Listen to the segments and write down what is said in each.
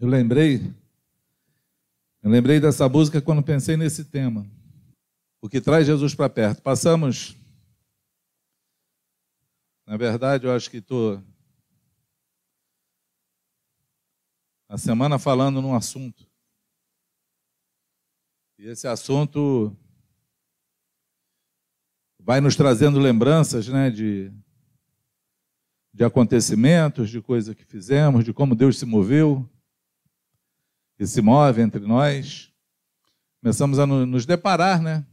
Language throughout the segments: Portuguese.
Eu lembrei, eu lembrei dessa música quando pensei nesse tema. O que traz Jesus para perto. Passamos, na verdade, eu acho que estou a semana falando num assunto. E esse assunto vai nos trazendo lembranças né, de, de acontecimentos, de coisas que fizemos, de como Deus se moveu e se move entre nós. Começamos a nos deparar né,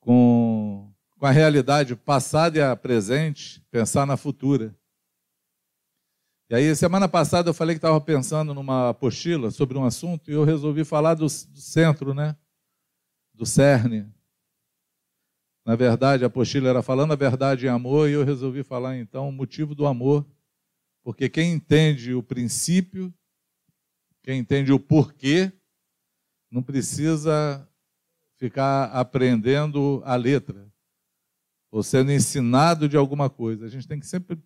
com, com a realidade passada e a presente, pensar na futura. E aí, semana passada, eu falei que estava pensando numa apostila sobre um assunto e eu resolvi falar do, do centro, né? Do cerne. Na verdade, a apostila era falando a verdade em amor e eu resolvi falar então o motivo do amor. Porque quem entende o princípio quem entende o porquê não precisa ficar aprendendo a letra ou sendo ensinado de alguma coisa. A gente tem que sempre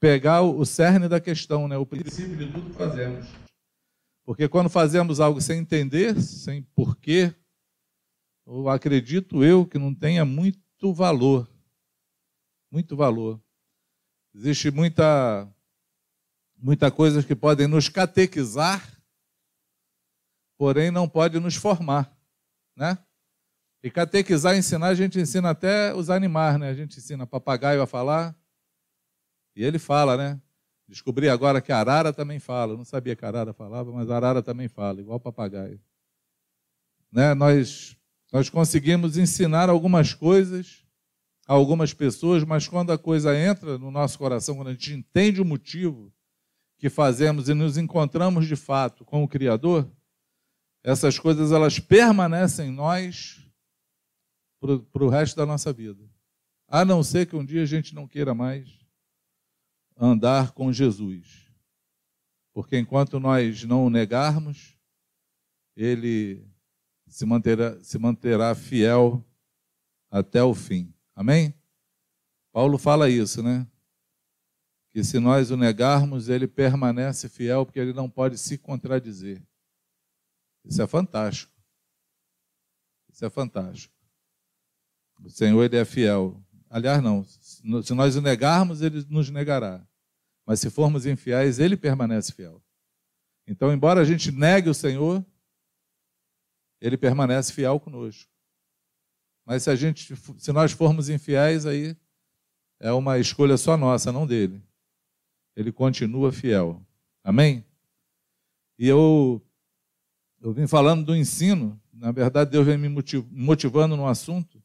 pegar o cerne da questão, né? o princípio de tudo que fazemos. Porque quando fazemos algo sem entender, sem porquê, eu acredito eu que não tenha muito valor. Muito valor. Existe muita muita coisas que podem nos catequizar, porém não pode nos formar, né? E catequizar, ensinar, a gente ensina até os animais, né? A gente ensina papagaio a falar, e ele fala, né? Descobri agora que a arara também fala. Eu não sabia que a arara falava, mas a arara também fala, igual papagaio. Né? Nós, nós conseguimos ensinar algumas coisas a algumas pessoas, mas quando a coisa entra no nosso coração, quando a gente entende o motivo, que fazemos e nos encontramos de fato com o Criador, essas coisas elas permanecem em nós para o resto da nossa vida. A não ser que um dia a gente não queira mais andar com Jesus. Porque enquanto nós não o negarmos, ele se manterá, se manterá fiel até o fim. Amém? Paulo fala isso, né? que se nós o negarmos, ele permanece fiel, porque ele não pode se contradizer. Isso é fantástico. Isso é fantástico. O Senhor, ele é fiel. Aliás, não. Se nós o negarmos, ele nos negará. Mas se formos infiéis, ele permanece fiel. Então, embora a gente negue o Senhor, ele permanece fiel conosco. Mas se a gente, se nós formos infiéis, aí é uma escolha só nossa, não dele ele continua fiel. Amém? E eu, eu vim falando do ensino, na verdade, Deus vem me motivando no assunto.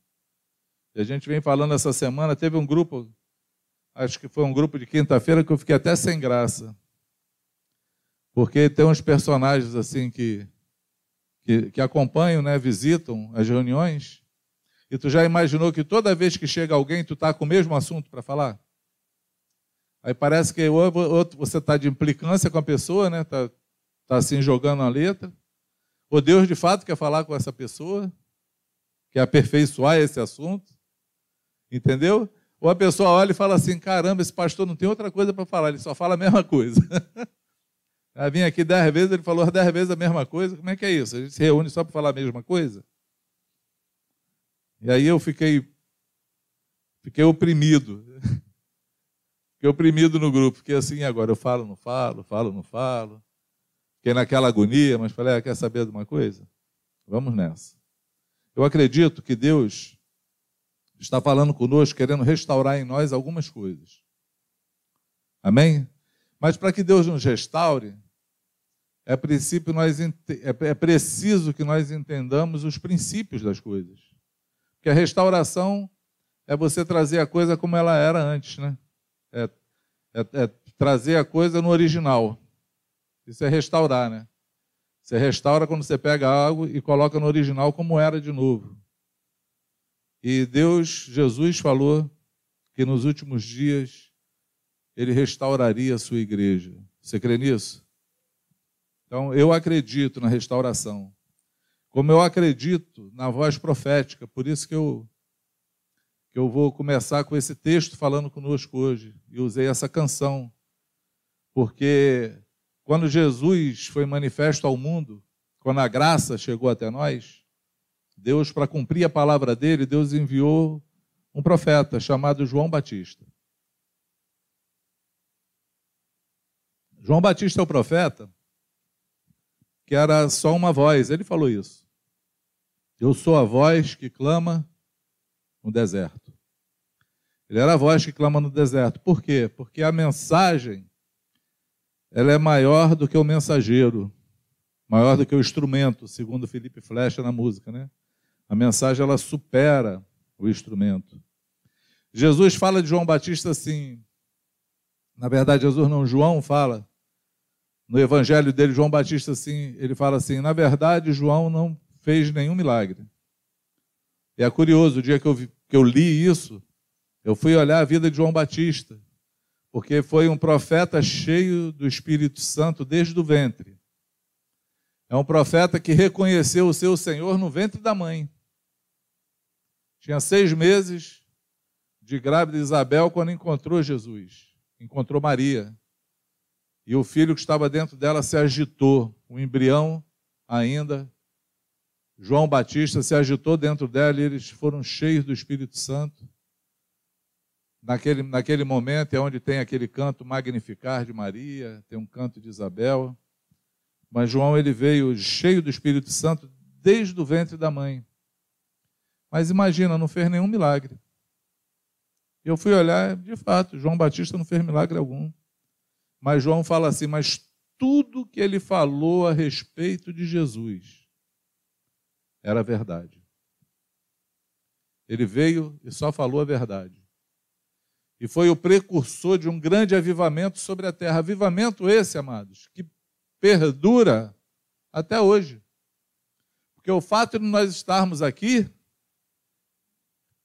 E a gente vem falando essa semana, teve um grupo, acho que foi um grupo de quinta-feira, que eu fiquei até sem graça. Porque tem uns personagens assim que, que, que acompanham, né, visitam as reuniões, e tu já imaginou que toda vez que chega alguém, tu está com o mesmo assunto para falar? Aí parece que outro, você está de implicância com a pessoa, né? Está tá assim jogando a letra. Ou Deus de fato quer falar com essa pessoa, quer aperfeiçoar esse assunto. Entendeu? Ou a pessoa olha e fala assim: caramba, esse pastor não tem outra coisa para falar, ele só fala a mesma coisa. Já vim aqui dez vezes, ele falou dez vezes a mesma coisa. Como é que é isso? A gente se reúne só para falar a mesma coisa? E aí eu fiquei, fiquei oprimido. Fiquei oprimido no grupo, fiquei assim, agora eu falo, não falo, falo, não falo. Fiquei naquela agonia, mas falei, ah, quer saber de uma coisa? Vamos nessa. Eu acredito que Deus está falando conosco, querendo restaurar em nós algumas coisas. Amém? Mas para que Deus nos restaure, é, princípio nós, é, é preciso que nós entendamos os princípios das coisas. Porque a restauração é você trazer a coisa como ela era antes, né? é, é, é trazer a coisa no original. Isso é restaurar, né? Você restaura quando você pega algo e coloca no original como era de novo. E Deus, Jesus falou que nos últimos dias ele restauraria a sua igreja. Você crê nisso? Então, eu acredito na restauração. Como eu acredito na voz profética, por isso que eu que eu vou começar com esse texto falando conosco hoje. E usei essa canção, porque quando Jesus foi manifesto ao mundo, quando a graça chegou até nós, Deus, para cumprir a palavra dele, Deus enviou um profeta chamado João Batista. João Batista é o profeta que era só uma voz, ele falou isso. Eu sou a voz que clama no deserto. Ele era a voz que clama no deserto. Por quê? Porque a mensagem ela é maior do que o mensageiro, maior do que o instrumento, segundo Felipe Flecha na música, né? A mensagem ela supera o instrumento. Jesus fala de João Batista assim. Na verdade, Jesus não, João fala no evangelho dele, João Batista assim, ele fala assim: "Na verdade, João não fez nenhum milagre". E é curioso, o dia que eu, que eu li isso, eu fui olhar a vida de João Batista, porque foi um profeta cheio do Espírito Santo desde o ventre. É um profeta que reconheceu o seu Senhor no ventre da mãe. Tinha seis meses de grávida Isabel quando encontrou Jesus, encontrou Maria. E o filho que estava dentro dela se agitou, o embrião ainda. João Batista se agitou dentro dela e eles foram cheios do Espírito Santo. Naquele, naquele momento é onde tem aquele canto magnificar de Maria, tem um canto de Isabel. Mas João ele veio cheio do Espírito Santo desde o ventre da mãe. Mas imagina, não fez nenhum milagre. Eu fui olhar, de fato, João Batista não fez milagre algum. Mas João fala assim: mas tudo que ele falou a respeito de Jesus era verdade. Ele veio e só falou a verdade. E foi o precursor de um grande avivamento sobre a terra. Avivamento esse, amados, que perdura até hoje. Porque o fato de nós estarmos aqui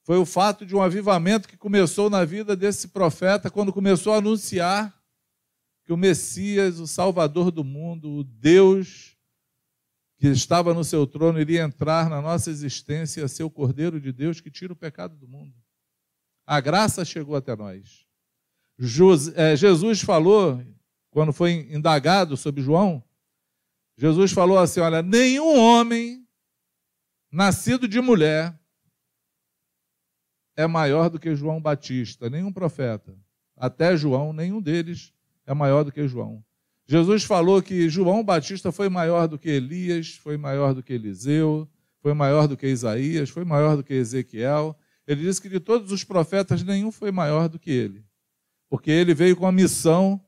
foi o fato de um avivamento que começou na vida desse profeta quando começou a anunciar que o Messias, o Salvador do mundo, o Deus que estava no seu trono, iria entrar na nossa existência e ser o Cordeiro de Deus que tira o pecado do mundo. A graça chegou até nós. É, Jesus falou, quando foi indagado sobre João, Jesus falou assim: Olha, nenhum homem nascido de mulher é maior do que João Batista, nenhum profeta. Até João, nenhum deles é maior do que João. Jesus falou que João Batista foi maior do que Elias, foi maior do que Eliseu, foi maior do que Isaías, foi maior do que Ezequiel. Ele disse que de todos os profetas, nenhum foi maior do que ele. Porque ele veio com a missão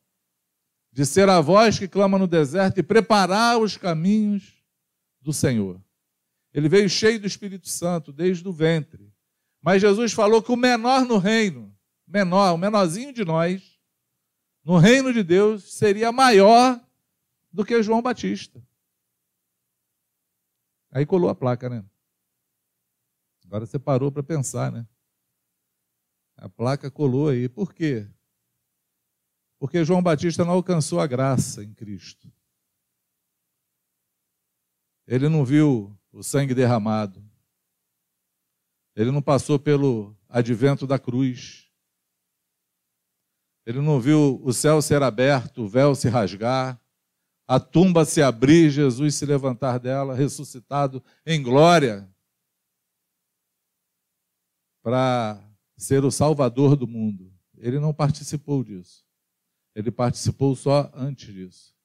de ser a voz que clama no deserto e preparar os caminhos do Senhor. Ele veio cheio do Espírito Santo desde o ventre. Mas Jesus falou que o menor no reino, menor, o menorzinho de nós, no reino de Deus, seria maior do que João Batista. Aí colou a placa, né? Agora você parou para pensar, né? A placa colou aí. Por quê? Porque João Batista não alcançou a graça em Cristo. Ele não viu o sangue derramado. Ele não passou pelo advento da cruz. Ele não viu o céu ser aberto, o véu se rasgar, a tumba se abrir, Jesus se levantar dela, ressuscitado em glória, para ser o salvador do mundo. Ele não participou disso. Ele participou só antes disso.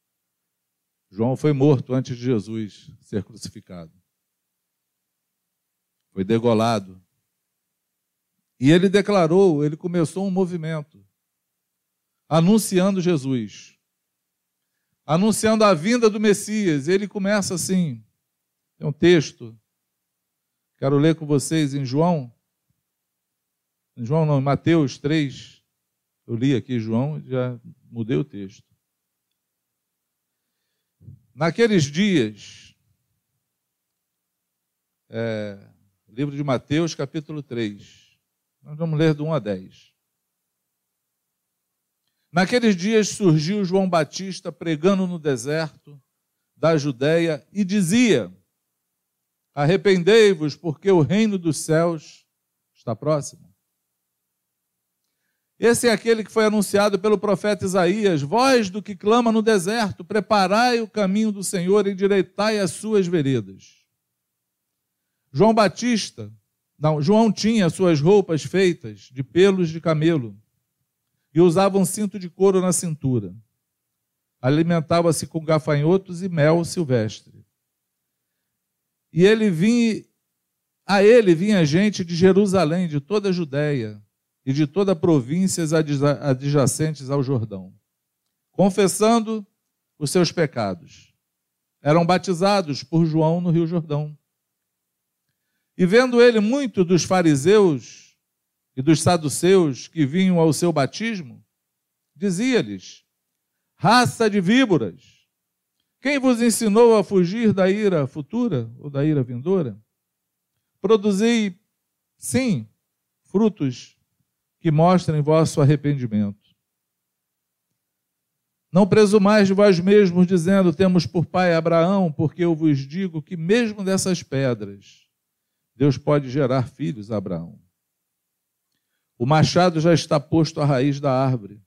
João foi morto antes de Jesus ser crucificado foi degolado. E ele declarou, ele começou um movimento, anunciando Jesus, anunciando a vinda do Messias. Ele começa assim: tem um texto, quero ler com vocês em João, João não, Mateus 3, eu li aqui João, já mudei o texto. Naqueles dias, é, Livro de Mateus, capítulo 3. Nós vamos ler do 1 a 10. Naqueles dias surgiu João Batista pregando no deserto da Judéia e dizia: Arrependei-vos, porque o reino dos céus está próximo. Esse é aquele que foi anunciado pelo profeta Isaías: Voz do que clama no deserto, preparai o caminho do Senhor, endireitai as suas veredas. João Batista, não, João tinha suas roupas feitas de pelos de camelo e usava um cinto de couro na cintura. Alimentava-se com gafanhotos e mel silvestre. E ele vinha, a ele vinha gente de Jerusalém, de toda a Judéia e de toda a províncias adjacentes ao Jordão, confessando os seus pecados. Eram batizados por João no Rio Jordão. E vendo ele muito dos fariseus e dos saduceus que vinham ao seu batismo, dizia-lhes: Raça de víboras, quem vos ensinou a fugir da ira futura ou da ira vindoura? Produzi, sim, frutos que mostrem vosso arrependimento. Não presumais de vós mesmos, dizendo: Temos por pai Abraão, porque eu vos digo que, mesmo dessas pedras, Deus pode gerar filhos a Abraão. O machado já está posto à raiz da árvore.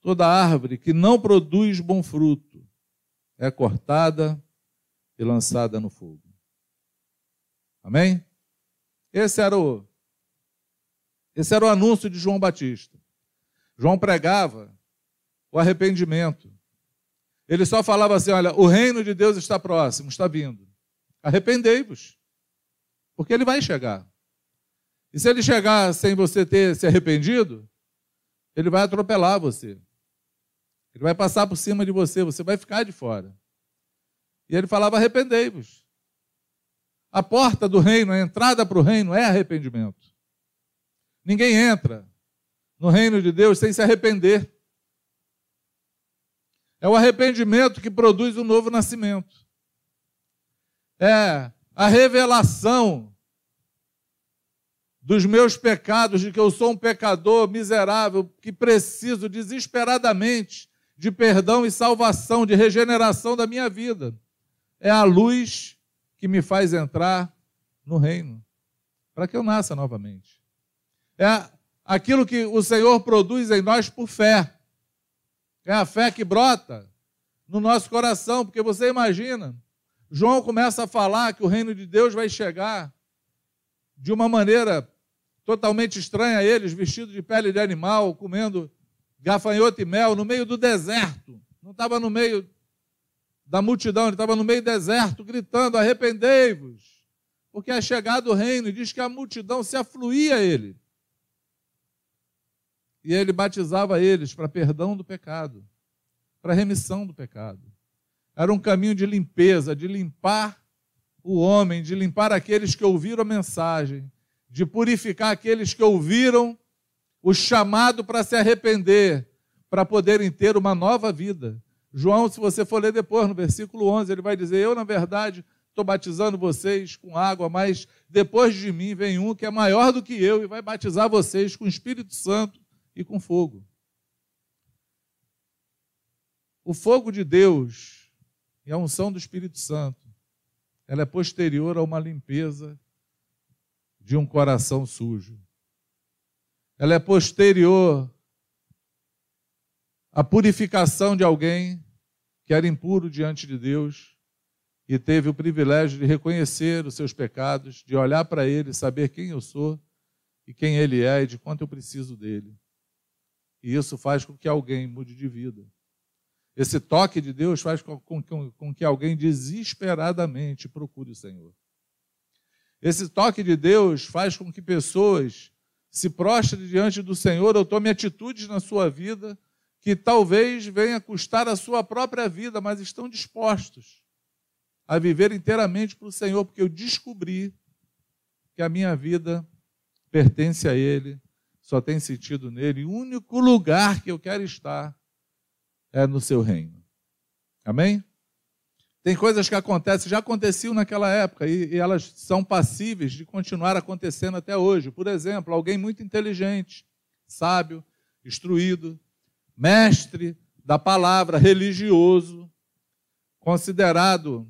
Toda árvore que não produz bom fruto é cortada e lançada no fogo. Amém? Esse era o esse era o anúncio de João Batista. João pregava o arrependimento. Ele só falava assim: olha, o reino de Deus está próximo, está vindo. Arrependei-vos, porque ele vai chegar. E se ele chegar sem você ter se arrependido, ele vai atropelar você. Ele vai passar por cima de você, você vai ficar de fora. E ele falava: arrependei-vos. A porta do reino, a entrada para o reino é arrependimento. Ninguém entra no reino de Deus sem se arrepender. É o arrependimento que produz o novo nascimento. É a revelação dos meus pecados, de que eu sou um pecador miserável, que preciso desesperadamente de perdão e salvação, de regeneração da minha vida. É a luz que me faz entrar no reino, para que eu nasça novamente é aquilo que o Senhor produz em nós por fé. É a fé que brota no nosso coração, porque você imagina, João começa a falar que o reino de Deus vai chegar de uma maneira totalmente estranha a eles, vestidos de pele de animal, comendo gafanhoto e mel no meio do deserto. Não estava no meio da multidão, ele estava no meio do deserto, gritando: arrependei-vos, porque é chegado o reino, e diz que a multidão se afluía a ele e ele batizava eles para perdão do pecado, para remissão do pecado. Era um caminho de limpeza, de limpar o homem, de limpar aqueles que ouviram a mensagem, de purificar aqueles que ouviram o chamado para se arrepender, para poderem ter uma nova vida. João, se você for ler depois, no versículo 11, ele vai dizer: Eu, na verdade, estou batizando vocês com água, mas depois de mim vem um que é maior do que eu e vai batizar vocês com o Espírito Santo e com fogo. O fogo de Deus e a unção do Espírito Santo, ela é posterior a uma limpeza de um coração sujo. Ela é posterior à purificação de alguém que era impuro diante de Deus e teve o privilégio de reconhecer os seus pecados, de olhar para ele, saber quem eu sou e quem ele é e de quanto eu preciso dele. E isso faz com que alguém mude de vida. Esse toque de Deus faz com, com, com que alguém desesperadamente procure o Senhor. Esse toque de Deus faz com que pessoas se prostrem diante do Senhor ou tomem atitudes na sua vida que talvez venha custar a sua própria vida, mas estão dispostos a viver inteiramente para o Senhor, porque eu descobri que a minha vida pertence a Ele só tem sentido nele. O único lugar que eu quero estar é no seu reino. Amém? Tem coisas que acontecem, já aconteciam naquela época e, e elas são passíveis de continuar acontecendo até hoje. Por exemplo, alguém muito inteligente, sábio, instruído, mestre da palavra, religioso, considerado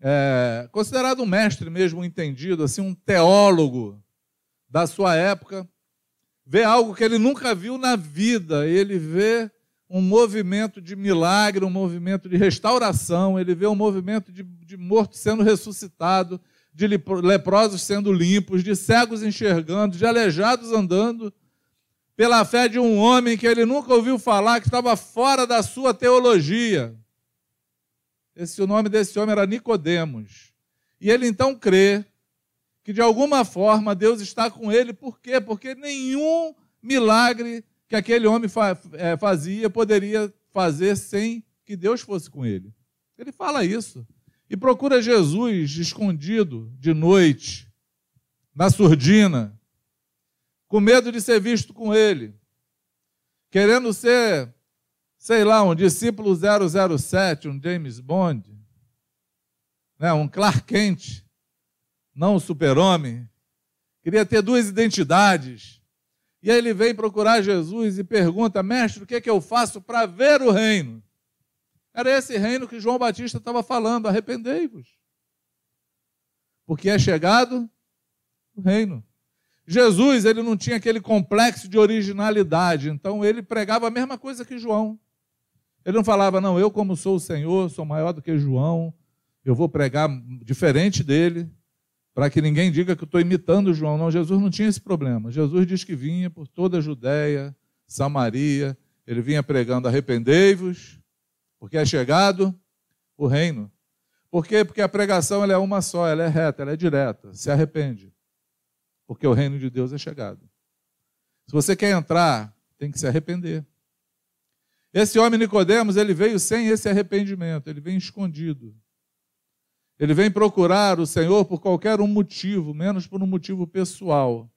é, considerado um mestre mesmo entendido, assim um teólogo da sua época, vê algo que ele nunca viu na vida, ele vê um movimento de milagre, um movimento de restauração, ele vê um movimento de, de morto sendo ressuscitado, de leprosos sendo limpos, de cegos enxergando, de aleijados andando, pela fé de um homem que ele nunca ouviu falar, que estava fora da sua teologia. Esse, o nome desse homem era Nicodemos. E ele então crê que de alguma forma Deus está com ele, por quê? Porque nenhum milagre que aquele homem é, fazia poderia fazer sem que Deus fosse com ele. Ele fala isso. E procura Jesus escondido de noite, na surdina, com medo de ser visto com ele, querendo ser, sei lá, um discípulo 007, um James Bond, né, um Clark Kent, não um super-homem. Queria ter duas identidades e aí ele vem procurar Jesus e pergunta: Mestre, o que é que eu faço para ver o reino? Era esse reino que João Batista estava falando: arrependei-vos. Porque é chegado o reino. Jesus, ele não tinha aquele complexo de originalidade, então ele pregava a mesma coisa que João. Ele não falava, não, eu, como sou o Senhor, sou maior do que João, eu vou pregar diferente dele para que ninguém diga que eu estou imitando João. Não, Jesus não tinha esse problema. Jesus diz que vinha por toda a Judéia, Samaria, ele vinha pregando: arrependei-vos, porque é chegado o reino. Por quê? Porque a pregação ela é uma só, ela é reta, ela é direta. Se arrepende, porque o reino de Deus é chegado. Se você quer entrar, tem que se arrepender. Esse homem Nicodemos, ele veio sem esse arrependimento, ele veio escondido. Ele vem procurar o Senhor por qualquer um motivo, menos por um motivo pessoal,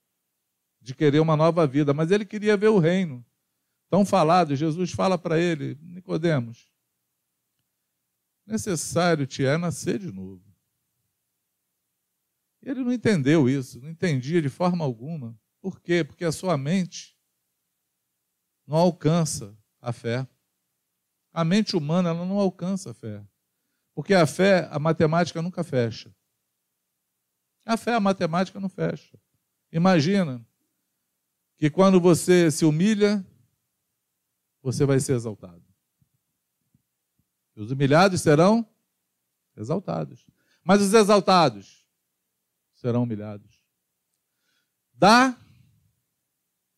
de querer uma nova vida, mas ele queria ver o reino. Tão falado, Jesus fala para ele, Nicodemos, necessário te é nascer de novo. Ele não entendeu isso, não entendia de forma alguma. Por quê? Porque a sua mente não alcança a fé. A mente humana ela não alcança a fé. Porque a fé, a matemática nunca fecha. A fé, a matemática não fecha. Imagina que quando você se humilha, você vai ser exaltado. Os humilhados serão exaltados. Mas os exaltados serão humilhados. Dá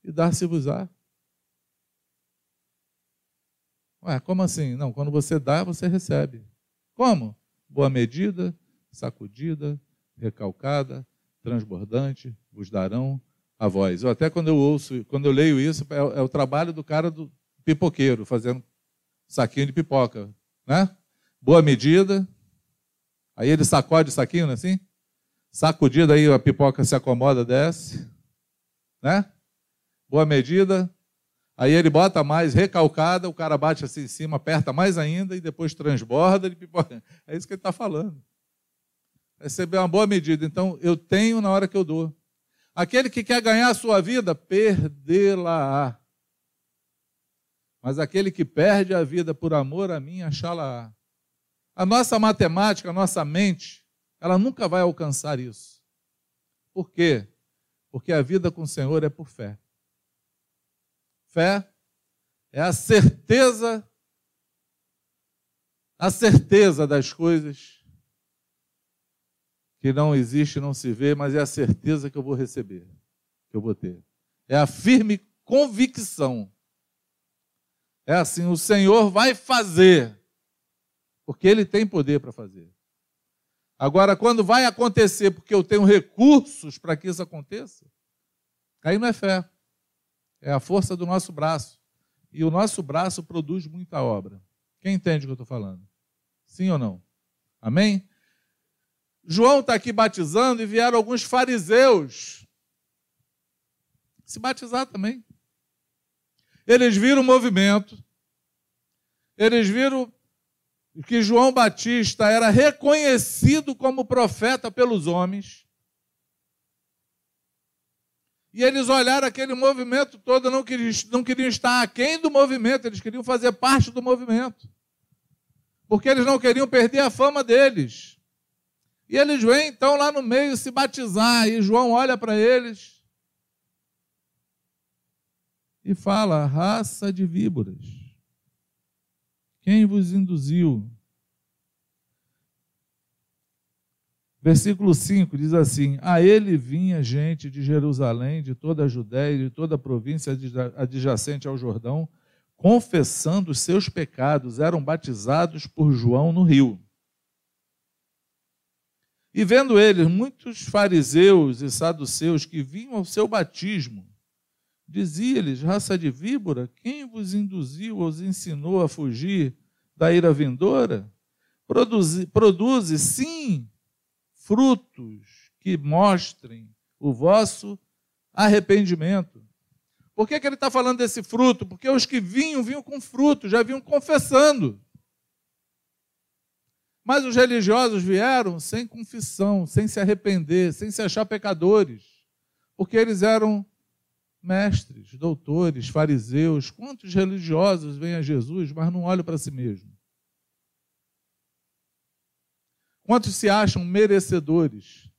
e dar-se-vos-á. Ué, como assim? Não, quando você dá, você recebe. Como? Boa medida, sacudida, recalcada, transbordante, vos darão a voz. Eu até quando eu ouço, quando eu leio isso, é, é o trabalho do cara do pipoqueiro, fazendo saquinho de pipoca, né? Boa medida, aí ele sacode o saquinho, é assim? Sacudida, aí a pipoca se acomoda, desce, né? Boa medida, Aí ele bota mais recalcada, o cara bate assim em cima, aperta mais ainda e depois transborda. Ele. É isso que ele está falando. Receber uma boa medida. Então, eu tenho na hora que eu dou. Aquele que quer ganhar a sua vida, perdê-la-á. Mas aquele que perde a vida por amor a mim, achá-la-á. A nossa matemática, a nossa mente, ela nunca vai alcançar isso. Por quê? Porque a vida com o Senhor é por fé. Fé é a certeza, a certeza das coisas que não existe, não se vê, mas é a certeza que eu vou receber, que eu vou ter. É a firme convicção. É assim, o Senhor vai fazer, porque Ele tem poder para fazer. Agora, quando vai acontecer, porque eu tenho recursos para que isso aconteça, aí não é fé. É a força do nosso braço. E o nosso braço produz muita obra. Quem entende o que eu estou falando? Sim ou não? Amém? João está aqui batizando e vieram alguns fariseus se batizar também. Eles viram o movimento, eles viram que João Batista era reconhecido como profeta pelos homens. E eles olharam aquele movimento todo, não queriam, não queriam estar aquém do movimento, eles queriam fazer parte do movimento. Porque eles não queriam perder a fama deles. E eles vêm então lá no meio se batizar, e João olha para eles e fala: raça de víboras. Quem vos induziu? Versículo 5 diz assim: A ele vinha gente de Jerusalém, de toda a Judéia, de toda a província adjacente ao Jordão, confessando os seus pecados, eram batizados por João no rio. E vendo eles muitos fariseus e saduceus que vinham ao seu batismo, dizia-lhes: raça de víbora, quem vos induziu ou os ensinou a fugir da ira vindoura? Produze, produze sim frutos que mostrem o vosso arrependimento. Por que, que ele está falando desse fruto? Porque os que vinham, vinham com fruto, já vinham confessando. Mas os religiosos vieram sem confissão, sem se arrepender, sem se achar pecadores, porque eles eram mestres, doutores, fariseus. Quantos religiosos vêm a Jesus, mas não olham para si mesmo? Quantos se acham merecedores?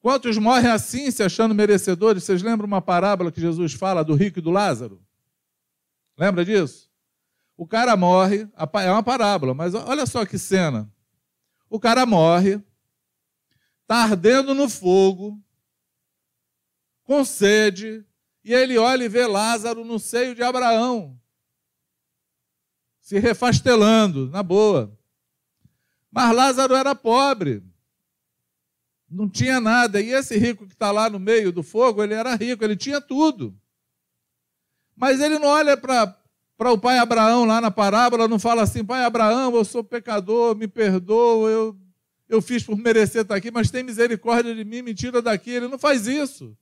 Quantos morrem assim, se achando merecedores? Vocês lembram uma parábola que Jesus fala do rico e do Lázaro? Lembra disso? O cara morre, é uma parábola, mas olha só que cena. O cara morre, está ardendo no fogo, com sede, e ele olha e vê Lázaro no seio de Abraão, se refastelando, na boa. Mas Lázaro era pobre, não tinha nada, e esse rico que está lá no meio do fogo, ele era rico, ele tinha tudo. Mas ele não olha para o pai Abraão, lá na parábola, não fala assim: Pai Abraão, eu sou pecador, me perdoa, eu, eu fiz por merecer estar aqui, mas tem misericórdia de mim, me tira daqui. Ele não faz isso.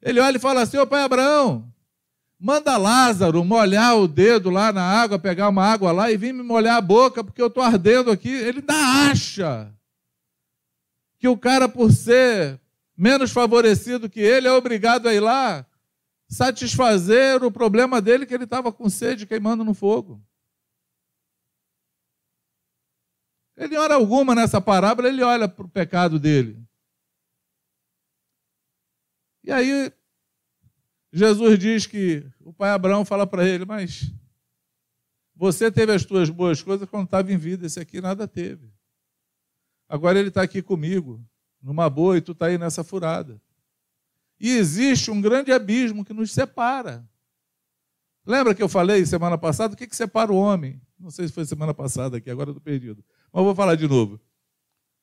Ele olha e fala assim: Ô pai Abraão, manda Lázaro molhar o dedo lá na água, pegar uma água lá e vir me molhar a boca, porque eu estou ardendo aqui. Ele ainda acha que o cara, por ser menos favorecido que ele, é obrigado a ir lá satisfazer o problema dele que ele estava com sede queimando no fogo. Ele, hora alguma, nessa parábola, ele olha para o pecado dele. E aí, Jesus diz que o pai Abraão fala para ele, mas você teve as tuas boas coisas quando estava em vida, esse aqui nada teve. Agora ele está aqui comigo, numa boa, e tu está aí nessa furada. E existe um grande abismo que nos separa. Lembra que eu falei semana passada? O que, que separa o homem? Não sei se foi semana passada aqui, agora estou perdido. Mas vou falar de novo.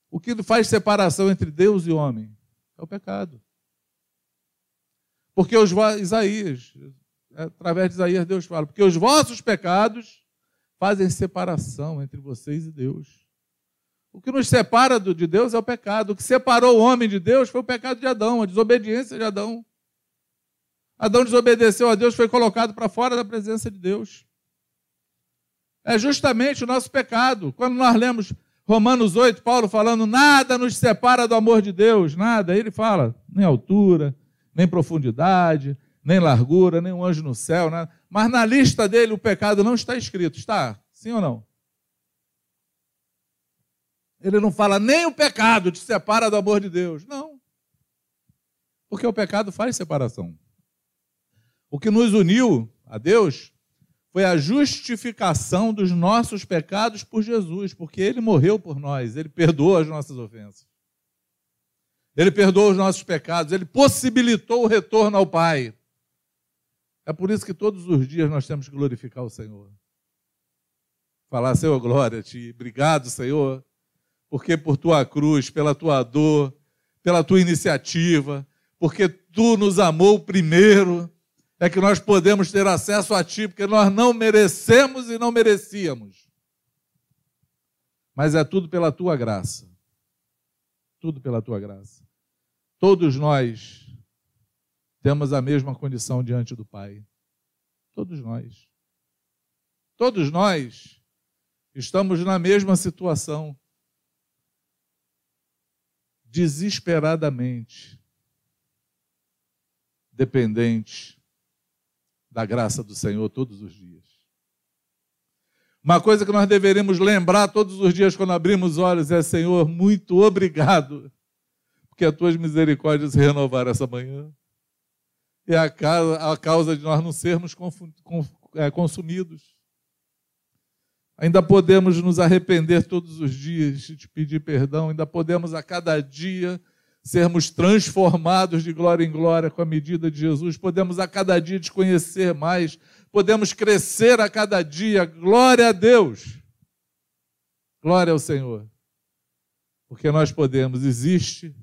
O que faz separação entre Deus e homem? É o pecado. Porque os Isaías, através de Isaías, Deus fala, porque os vossos pecados fazem separação entre vocês e Deus. O que nos separa de Deus é o pecado. O que separou o homem de Deus foi o pecado de Adão, a desobediência de Adão. Adão desobedeceu a Deus, foi colocado para fora da presença de Deus. É justamente o nosso pecado. Quando nós lemos Romanos 8, Paulo falando, nada nos separa do amor de Deus, nada. Ele fala, nem altura, nem profundidade, nem largura, nem um anjo no céu, nada. Mas na lista dele o pecado não está escrito, está? Sim ou não? Ele não fala nem o pecado te separa do amor de Deus. Não. Porque o pecado faz separação. O que nos uniu a Deus foi a justificação dos nossos pecados por Jesus, porque ele morreu por nós, ele perdoou as nossas ofensas. Ele perdoou os nossos pecados, ele possibilitou o retorno ao Pai. É por isso que todos os dias nós temos que glorificar o Senhor. Falar, Senhor, glória a Ti. Obrigado, Senhor, porque por tua cruz, pela tua dor, pela tua iniciativa, porque tu nos amou primeiro, é que nós podemos ter acesso a ti, porque nós não merecemos e não merecíamos. Mas é tudo pela tua graça. Tudo pela tua graça. Todos nós temos a mesma condição diante do Pai. Todos nós. Todos nós estamos na mesma situação desesperadamente dependente da graça do Senhor todos os dias. Uma coisa que nós deveríamos lembrar todos os dias quando abrimos os olhos é: Senhor, muito obrigado, porque as tuas misericórdias se renovaram essa manhã. é a causa de nós não sermos é, consumidos. Ainda podemos nos arrepender todos os dias e te pedir perdão, ainda podemos a cada dia sermos transformados de glória em glória com a medida de Jesus, podemos a cada dia te conhecer mais, podemos crescer a cada dia. Glória a Deus! Glória ao Senhor. Porque nós podemos, existe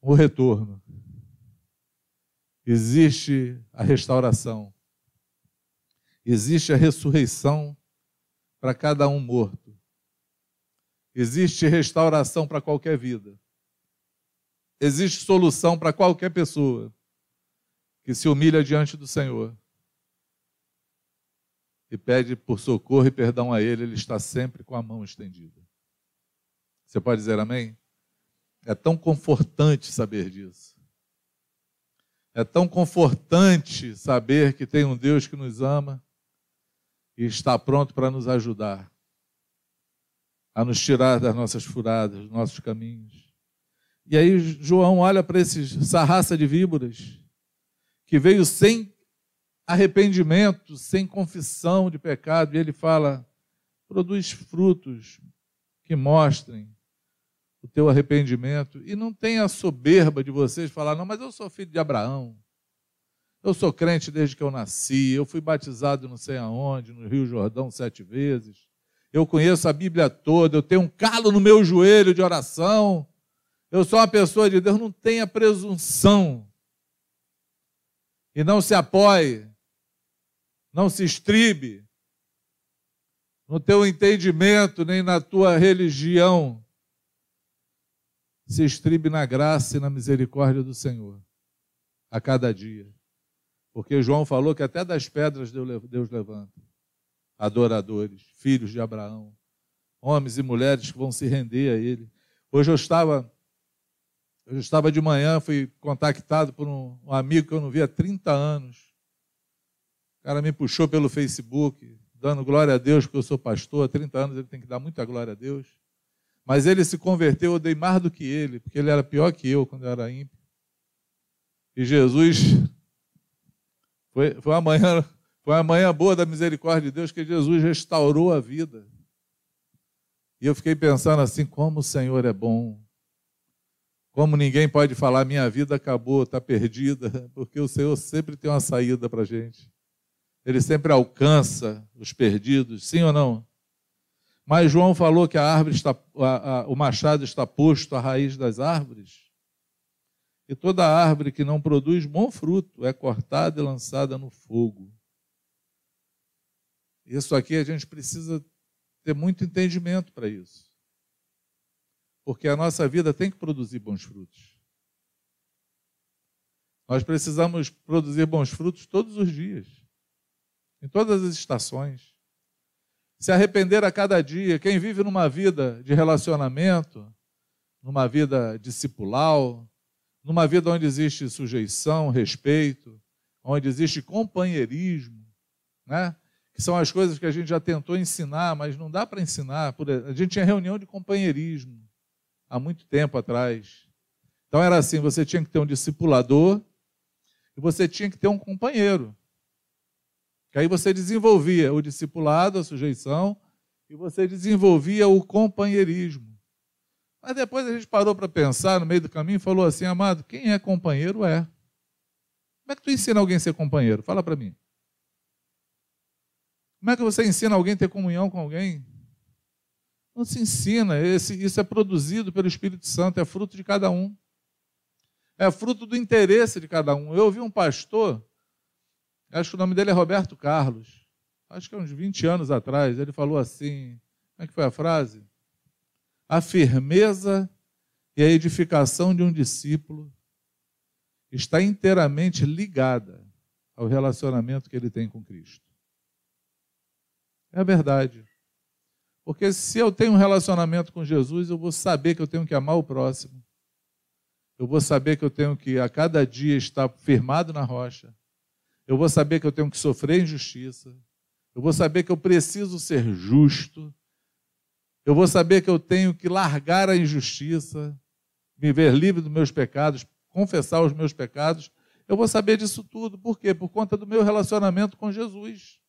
o retorno, existe a restauração, existe a ressurreição para cada um morto, existe restauração para qualquer vida, existe solução para qualquer pessoa que se humilha diante do Senhor e pede por socorro e perdão a Ele, Ele está sempre com a mão estendida. Você pode dizer amém? É tão confortante saber disso. É tão confortante saber que tem um Deus que nos ama e está pronto para nos ajudar a nos tirar das nossas furadas, dos nossos caminhos. E aí João olha para essa raça de víboras que veio sem arrependimento, sem confissão de pecado, e ele fala: produz frutos que mostrem o teu arrependimento e não tenha a soberba de vocês falar: não, mas eu sou filho de Abraão. Eu sou crente desde que eu nasci, eu fui batizado não sei aonde, no Rio Jordão sete vezes. Eu conheço a Bíblia toda, eu tenho um calo no meu joelho de oração. Eu sou uma pessoa de Deus, não tenha presunção. E não se apoie não se estribe no teu entendimento, nem na tua religião. Se estribe na graça e na misericórdia do Senhor, a cada dia. Porque João falou que até das pedras Deus levanta adoradores, filhos de Abraão, homens e mulheres que vão se render a Ele. Hoje eu estava, eu estava de manhã, fui contactado por um, amigo que eu não via há 30 anos. O cara me puxou pelo Facebook, dando glória a Deus, porque eu sou pastor, há 30 anos ele tem que dar muita glória a Deus. Mas ele se converteu, eu dei mais do que ele, porque ele era pior que eu quando eu era ímpio. E Jesus foi, foi, uma manhã, foi uma manhã boa da misericórdia de Deus que Jesus restaurou a vida. E eu fiquei pensando assim, como o Senhor é bom. Como ninguém pode falar, minha vida acabou, está perdida, porque o Senhor sempre tem uma saída para a gente ele sempre alcança os perdidos, sim ou não? Mas João falou que a árvore está, a, a, o machado está posto à raiz das árvores. E toda árvore que não produz bom fruto é cortada e lançada no fogo. Isso aqui a gente precisa ter muito entendimento para isso. Porque a nossa vida tem que produzir bons frutos. Nós precisamos produzir bons frutos todos os dias em todas as estações. Se arrepender a cada dia. Quem vive numa vida de relacionamento, numa vida discipular, numa vida onde existe sujeição, respeito, onde existe companheirismo, né? que são as coisas que a gente já tentou ensinar, mas não dá para ensinar. A gente tinha reunião de companheirismo há muito tempo atrás. Então era assim: você tinha que ter um discipulador e você tinha que ter um companheiro. Que aí você desenvolvia o discipulado, a sujeição, e você desenvolvia o companheirismo. Mas depois a gente parou para pensar no meio do caminho e falou assim, amado, quem é companheiro é. Como é que tu ensina alguém a ser companheiro? Fala para mim. Como é que você ensina alguém a ter comunhão com alguém? Não se ensina, esse, isso é produzido pelo Espírito Santo, é fruto de cada um. É fruto do interesse de cada um. Eu ouvi um pastor Acho que o nome dele é Roberto Carlos. Acho que é uns 20 anos atrás. Ele falou assim: como é que foi a frase? A firmeza e a edificação de um discípulo está inteiramente ligada ao relacionamento que ele tem com Cristo. É verdade. Porque se eu tenho um relacionamento com Jesus, eu vou saber que eu tenho que amar o próximo. Eu vou saber que eu tenho que a cada dia estar firmado na rocha eu vou saber que eu tenho que sofrer injustiça, eu vou saber que eu preciso ser justo, eu vou saber que eu tenho que largar a injustiça, me ver livre dos meus pecados, confessar os meus pecados, eu vou saber disso tudo. Por quê? Por conta do meu relacionamento com Jesus.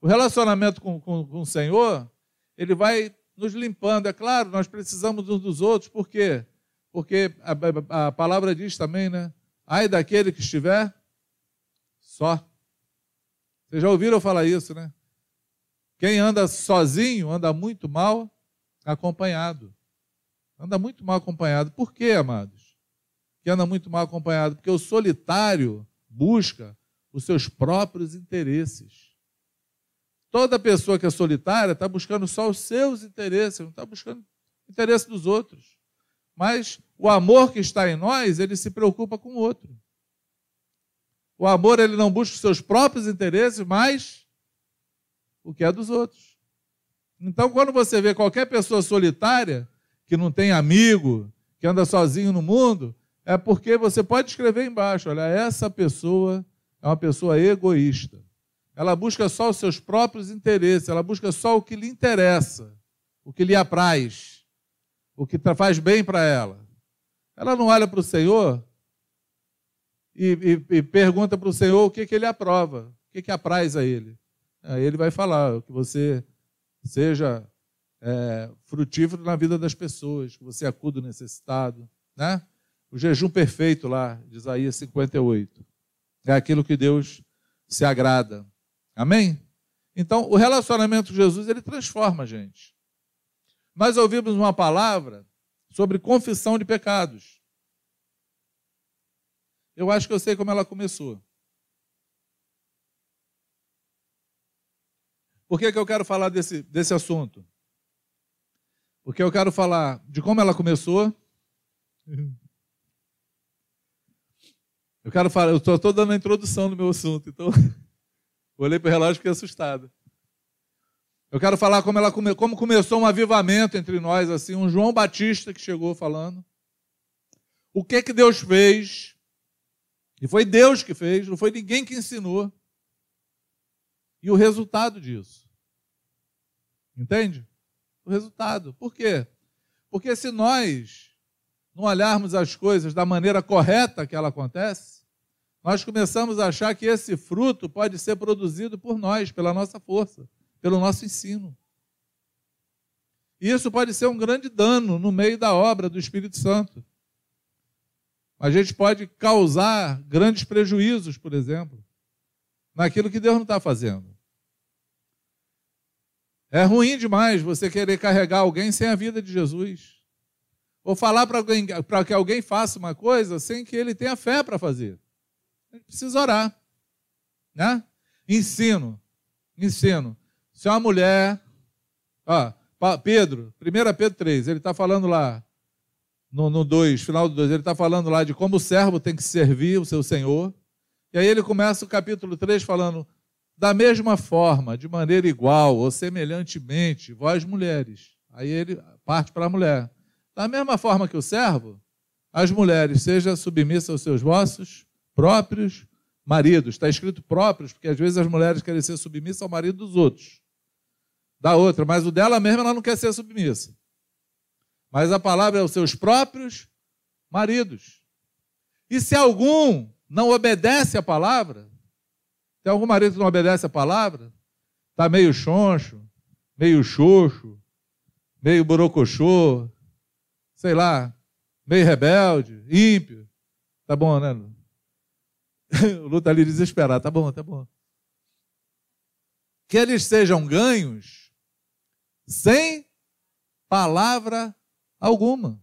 O relacionamento com, com, com o Senhor, ele vai nos limpando. É claro, nós precisamos uns dos outros, por quê? Porque a, a palavra diz também, né? Ai daquele que estiver só. Vocês já ouviram falar isso, né? Quem anda sozinho anda muito mal acompanhado. Anda muito mal acompanhado. Por quê, amados? Que anda muito mal acompanhado? Porque o solitário busca os seus próprios interesses. Toda pessoa que é solitária está buscando só os seus interesses, não está buscando o interesse dos outros. Mas o amor que está em nós, ele se preocupa com o outro. O amor, ele não busca os seus próprios interesses, mas o que é dos outros. Então, quando você vê qualquer pessoa solitária, que não tem amigo, que anda sozinho no mundo, é porque você pode escrever embaixo: olha, essa pessoa é uma pessoa egoísta. Ela busca só os seus próprios interesses, ela busca só o que lhe interessa, o que lhe apraz, o que faz bem para ela. Ela não olha para o Senhor e, e, e pergunta para o Senhor o que, que ele aprova, o que, que apraz a ele. Aí ele vai falar que você seja é, frutífero na vida das pessoas, que você acuda o necessitado. Né? O jejum perfeito lá, de Isaías 58. É aquilo que Deus se agrada. Amém? Então, o relacionamento com Jesus, ele transforma a gente. Nós ouvimos uma palavra sobre confissão de pecados. Eu acho que eu sei como ela começou. Por que, que eu quero falar desse, desse assunto? Porque eu quero falar de como ela começou. Eu quero falar, eu estou dando a introdução do meu assunto, então olhei para o relógio e fiquei assustado. Eu quero falar como, ela come, como começou um avivamento entre nós, assim, um João Batista que chegou falando. O que que Deus fez? E foi Deus que fez, não foi ninguém que ensinou. E o resultado disso. Entende? O resultado. Por quê? Porque se nós não olharmos as coisas da maneira correta que ela acontece, nós começamos a achar que esse fruto pode ser produzido por nós, pela nossa força, pelo nosso ensino. E isso pode ser um grande dano no meio da obra do Espírito Santo. A gente pode causar grandes prejuízos, por exemplo, naquilo que Deus não está fazendo. É ruim demais você querer carregar alguém sem a vida de Jesus. Ou falar para que alguém faça uma coisa sem que ele tenha fé para fazer. Precisa orar. Né? Ensino. Ensino. Se uma mulher. Ó, Pedro, 1 Pedro 3, ele está falando lá, no 2, final do 2, ele está falando lá de como o servo tem que servir o seu senhor. E aí ele começa o capítulo 3 falando: da mesma forma, de maneira igual ou semelhantemente, vós mulheres. Aí ele parte para a mulher. Da mesma forma que o servo, as mulheres sejam submissas aos seus vossos próprios maridos. Está escrito próprios, porque às vezes as mulheres querem ser submissas ao marido dos outros. Da outra, mas o dela mesma ela não quer ser submissa. Mas a palavra é os seus próprios maridos. E se algum não obedece à palavra, tem algum marido que não obedece a palavra? Está meio choncho, meio xoxo, meio borocochô, sei lá, meio rebelde, ímpio. Tá bom, né? O está ali desesperado. Tá bom, tá bom. Que eles sejam ganhos sem palavra alguma.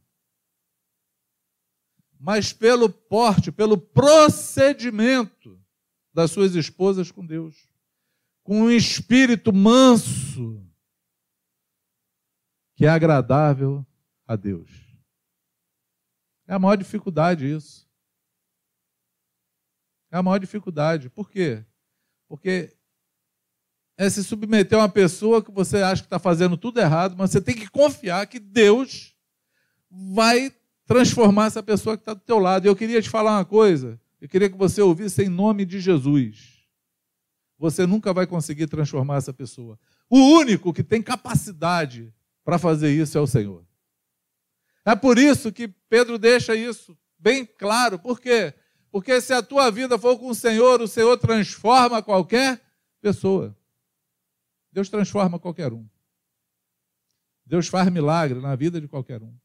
Mas pelo porte, pelo procedimento das suas esposas com Deus, com um espírito manso, que é agradável a Deus. É a maior dificuldade isso. É a maior dificuldade. Por quê? Porque é se submeter a uma pessoa que você acha que está fazendo tudo errado, mas você tem que confiar que Deus vai transformar essa pessoa que está do teu lado. E eu queria te falar uma coisa. Eu queria que você ouvisse em nome de Jesus. Você nunca vai conseguir transformar essa pessoa. O único que tem capacidade para fazer isso é o Senhor. É por isso que Pedro deixa isso bem claro. Por quê? Porque se a tua vida for com o Senhor, o Senhor transforma qualquer pessoa. Deus transforma qualquer um. Deus faz milagre na vida de qualquer um.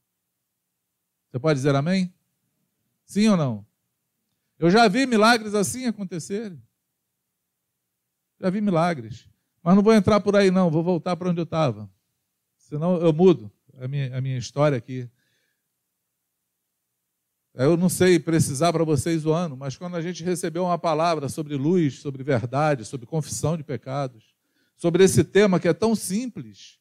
Você pode dizer amém? Sim ou não? Eu já vi milagres assim acontecerem. Já vi milagres. Mas não vou entrar por aí, não. Vou voltar para onde eu estava. Senão eu mudo a minha, a minha história aqui. Eu não sei precisar para vocês o ano, mas quando a gente recebeu uma palavra sobre luz, sobre verdade, sobre confissão de pecados, sobre esse tema que é tão simples,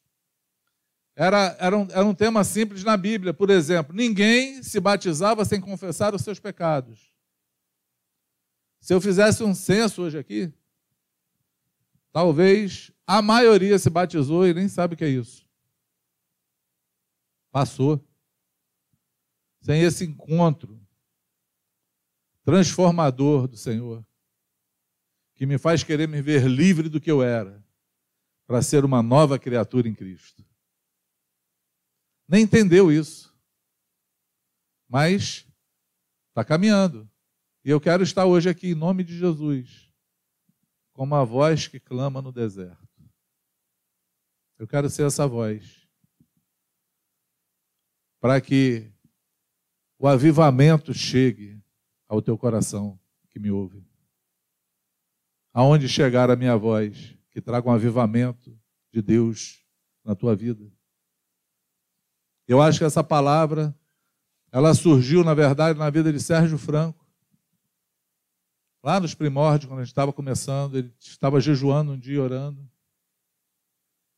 era, era, um, era um tema simples na Bíblia. Por exemplo, ninguém se batizava sem confessar os seus pecados. Se eu fizesse um censo hoje aqui, talvez a maioria se batizou e nem sabe o que é isso. Passou. Sem esse encontro transformador do Senhor, que me faz querer me ver livre do que eu era, para ser uma nova criatura em Cristo. Nem entendeu isso, mas está caminhando. E eu quero estar hoje aqui em nome de Jesus, como a voz que clama no deserto. Eu quero ser essa voz para que o avivamento chegue ao teu coração que me ouve. Aonde chegar a minha voz, que traga um avivamento de Deus na tua vida. Eu acho que essa palavra, ela surgiu, na verdade, na vida de Sérgio Franco. Lá nos primórdios, quando a gente estava começando, ele estava jejuando um dia, orando.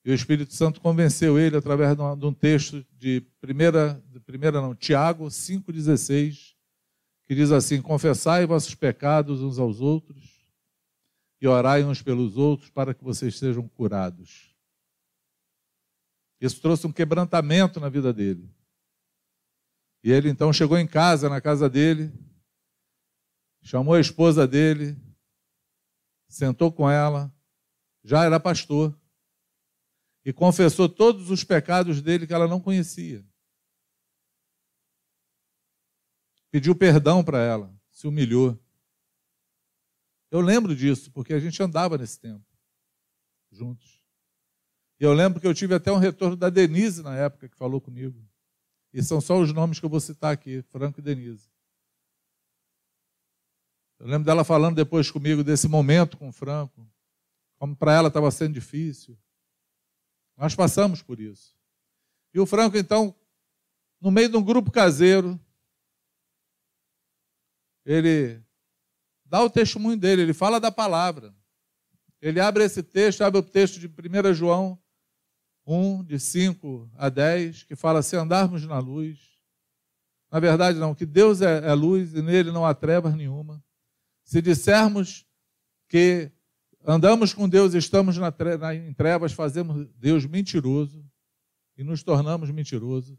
E o Espírito Santo convenceu ele através de um texto de primeira, de primeira não, Tiago 5,16, que diz assim: Confessai vossos pecados uns aos outros e orai uns pelos outros para que vocês sejam curados. Isso trouxe um quebrantamento na vida dele. E ele então chegou em casa, na casa dele, chamou a esposa dele, sentou com ela, já era pastor e confessou todos os pecados dele que ela não conhecia. Pediu perdão para ela, se humilhou. Eu lembro disso, porque a gente andava nesse tempo, juntos. E eu lembro que eu tive até um retorno da Denise na época que falou comigo. E são só os nomes que eu vou citar aqui, Franco e Denise. Eu lembro dela falando depois comigo desse momento com o Franco, como para ela estava sendo difícil. Nós passamos por isso. E o Franco, então, no meio de um grupo caseiro, ele dá o testemunho dele, ele fala da palavra. Ele abre esse texto, abre o texto de 1 João 1, de 5 a 10, que fala: se andarmos na luz. Na verdade, não, que Deus é, é luz e nele não há trevas nenhuma. Se dissermos que andamos com Deus, estamos na, na, em trevas, fazemos Deus mentiroso e nos tornamos mentirosos.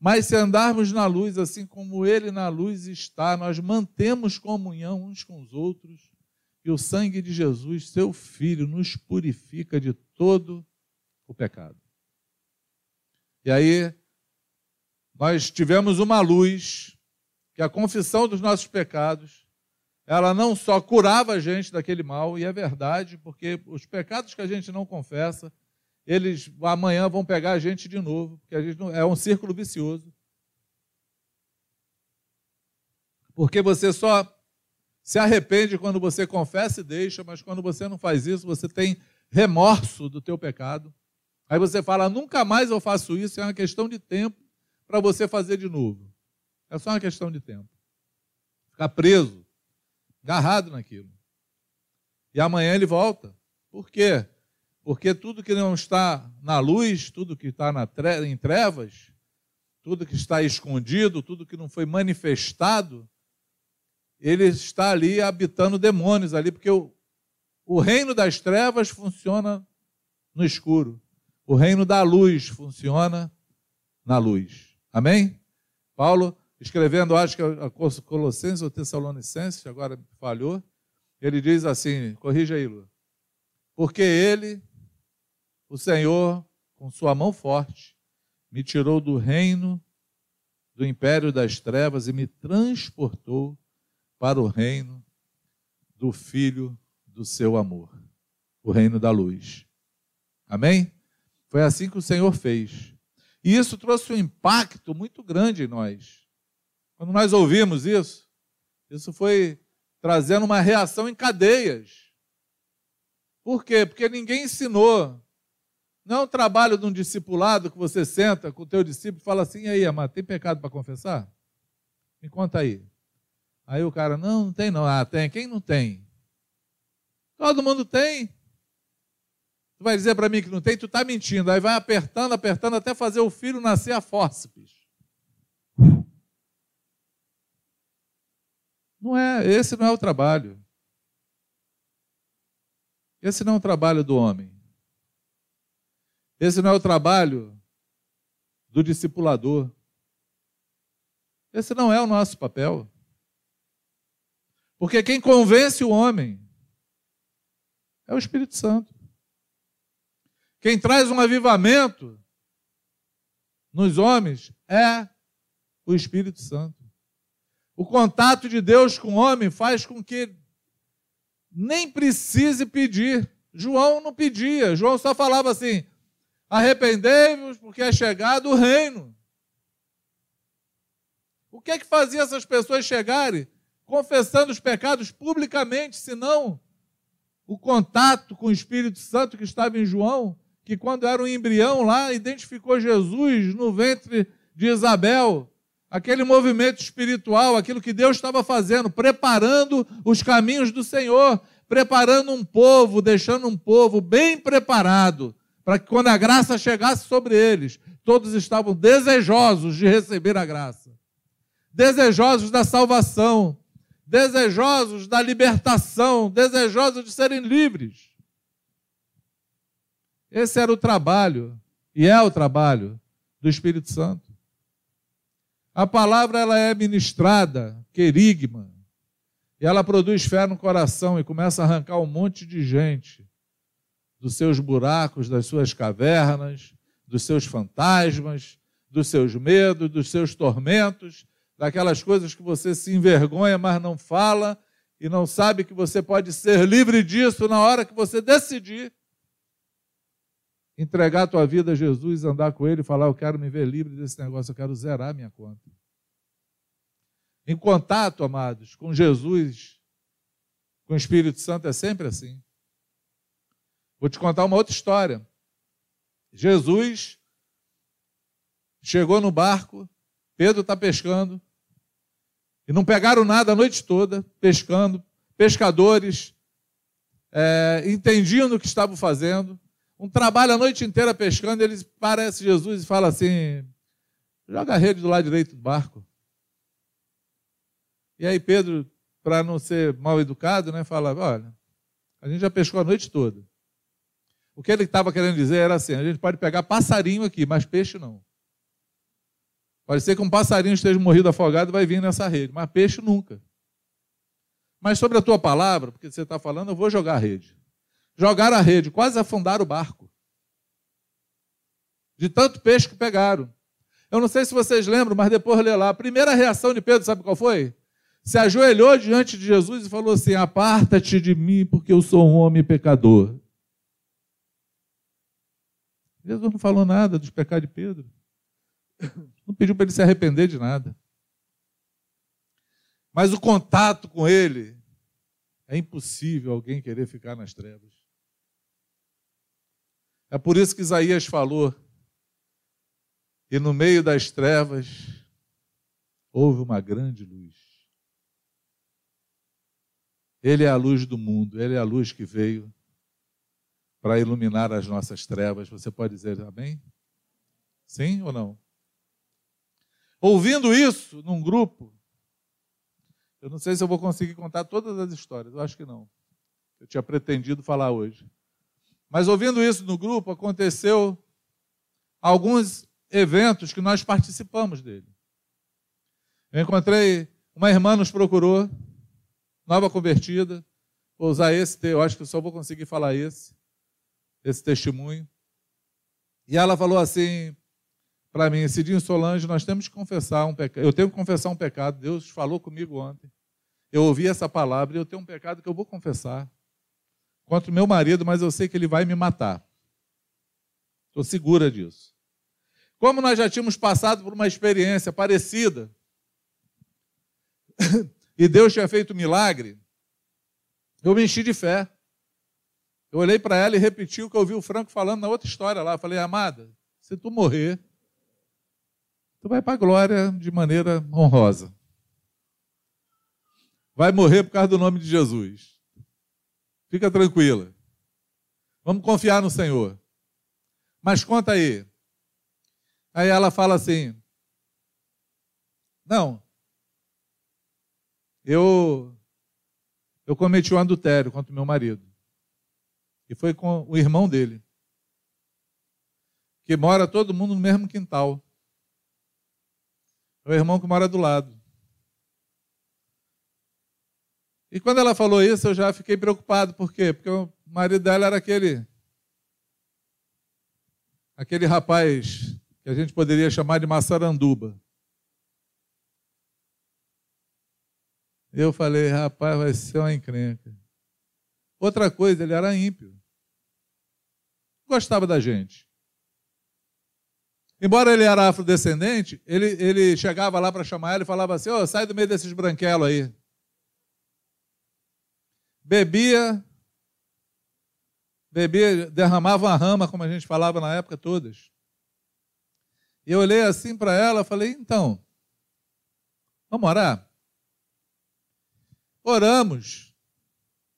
Mas se andarmos na luz, assim como Ele na luz está, nós mantemos comunhão uns com os outros, e o sangue de Jesus, seu Filho, nos purifica de todo o pecado. E aí, nós tivemos uma luz, que a confissão dos nossos pecados, ela não só curava a gente daquele mal, e é verdade, porque os pecados que a gente não confessa, eles amanhã vão pegar a gente de novo, porque a gente não, é um círculo vicioso. Porque você só se arrepende quando você confessa e deixa, mas quando você não faz isso, você tem remorso do teu pecado. Aí você fala, nunca mais eu faço isso, é uma questão de tempo para você fazer de novo. É só uma questão de tempo. Ficar preso agarrado naquilo. E amanhã ele volta. Por quê? Porque tudo que não está na luz, tudo que está em trevas, tudo que está escondido, tudo que não foi manifestado, ele está ali habitando demônios ali, porque o, o reino das trevas funciona no escuro. O reino da luz funciona na luz. Amém? Paulo escrevendo, acho que a Colossenses ou Tessalonicenses, agora falhou, ele diz assim: corrija aí, Lu. Porque ele, o Senhor, com sua mão forte, me tirou do reino do império das trevas e me transportou para o reino do Filho do seu amor, o reino da luz. Amém? Foi assim que o Senhor fez. E isso trouxe um impacto muito grande em nós. Quando nós ouvimos isso, isso foi trazendo uma reação em cadeias. Por quê? Porque ninguém ensinou. Não é um trabalho de um discipulado que você senta com o teu discípulo e fala assim, e aí, amado, tem pecado para confessar? Me conta aí. Aí o cara, não, não tem não. Ah, tem. Quem não tem? Todo mundo tem. Tu vai dizer para mim que não tem, tu está mentindo. Aí vai apertando, apertando, até fazer o filho nascer a fórceps. Não é, esse não é o trabalho. Esse não é o trabalho do homem. Esse não é o trabalho do discipulador. Esse não é o nosso papel. Porque quem convence o homem é o Espírito Santo. Quem traz um avivamento nos homens é o Espírito Santo. O contato de Deus com o homem faz com que nem precise pedir. João não pedia, João só falava assim: arrependei-vos, porque é chegado o reino. O que é que fazia essas pessoas chegarem confessando os pecados publicamente, senão o contato com o Espírito Santo que estava em João, que quando era um embrião lá, identificou Jesus no ventre de Isabel. Aquele movimento espiritual, aquilo que Deus estava fazendo, preparando os caminhos do Senhor, preparando um povo, deixando um povo bem preparado, para que quando a graça chegasse sobre eles, todos estavam desejosos de receber a graça, desejosos da salvação, desejosos da libertação, desejosos de serem livres. Esse era o trabalho, e é o trabalho do Espírito Santo. A palavra ela é ministrada, querigma, e ela produz fé no coração e começa a arrancar um monte de gente dos seus buracos, das suas cavernas, dos seus fantasmas, dos seus medos, dos seus tormentos, daquelas coisas que você se envergonha, mas não fala, e não sabe que você pode ser livre disso na hora que você decidir entregar a tua vida a Jesus, andar com Ele e falar: Eu quero me ver livre desse negócio, eu quero zerar minha conta. Em contato, amados, com Jesus, com o Espírito Santo, é sempre assim. Vou te contar uma outra história. Jesus chegou no barco, Pedro está pescando, e não pegaram nada a noite toda, pescando, pescadores, é, entendiam o que estavam fazendo, um trabalho a noite inteira pescando, eles parece Jesus e fala assim: joga a rede do lado direito do barco. E aí Pedro, para não ser mal educado, né, fala: olha, a gente já pescou a noite toda. O que ele estava querendo dizer era assim: a gente pode pegar passarinho aqui, mas peixe não. Pode ser que um passarinho esteja morrido afogado e vai vir nessa rede, mas peixe nunca. Mas sobre a tua palavra, porque você está falando, eu vou jogar a rede. Jogaram a rede, quase afundaram o barco. De tanto peixe que pegaram. Eu não sei se vocês lembram, mas depois lê lá. A primeira reação de Pedro, sabe qual foi? Se ajoelhou diante de Jesus e falou assim: Aparta-te de mim, porque eu sou um homem pecador. Jesus não falou nada dos pecados de Pedro. Não pediu para ele se arrepender de nada. Mas o contato com ele é impossível alguém querer ficar nas trevas. É por isso que Isaías falou: e no meio das trevas houve uma grande luz. Ele é a luz do mundo, ele é a luz que veio para iluminar as nossas trevas. Você pode dizer amém? Sim ou não? Ouvindo isso num grupo, eu não sei se eu vou conseguir contar todas as histórias, eu acho que não. Eu tinha pretendido falar hoje. Mas ouvindo isso no grupo, aconteceu alguns eventos que nós participamos dele. Eu encontrei, uma irmã nos procurou, nova convertida, vou usar esse, eu acho que só vou conseguir falar esse, esse testemunho. E ela falou assim, para mim, Cidinho Solange, nós temos que confessar um pecado. Eu tenho que confessar um pecado. Deus falou comigo ontem. Eu ouvi essa palavra e eu tenho um pecado que eu vou confessar contra o meu marido, mas eu sei que ele vai me matar. Estou segura disso. Como nós já tínhamos passado por uma experiência parecida, e Deus tinha feito um milagre, eu me enchi de fé. Eu olhei para ela e repeti o que eu ouvi o Franco falando na outra história lá. Eu falei, amada, se tu morrer, tu vai para a glória de maneira honrosa. Vai morrer por causa do nome de Jesus. Fica tranquila. Vamos confiar no Senhor. Mas conta aí. Aí ela fala assim: Não, eu eu cometi um adultério contra o meu marido. E foi com o irmão dele. Que mora todo mundo no mesmo quintal. É o irmão que mora do lado. E quando ela falou isso, eu já fiquei preocupado. Por quê? Porque o marido dela era aquele. Aquele rapaz que a gente poderia chamar de maçaranduba. Eu falei, rapaz, vai ser uma encrenca. Outra coisa, ele era ímpio. Gostava da gente. Embora ele era afrodescendente, ele, ele chegava lá para chamar ela e falava assim: oh, sai do meio desses branquelos aí. Bebia, bebia, derramava uma rama, como a gente falava na época todas. E eu olhei assim para ela e falei: então, vamos orar? Oramos,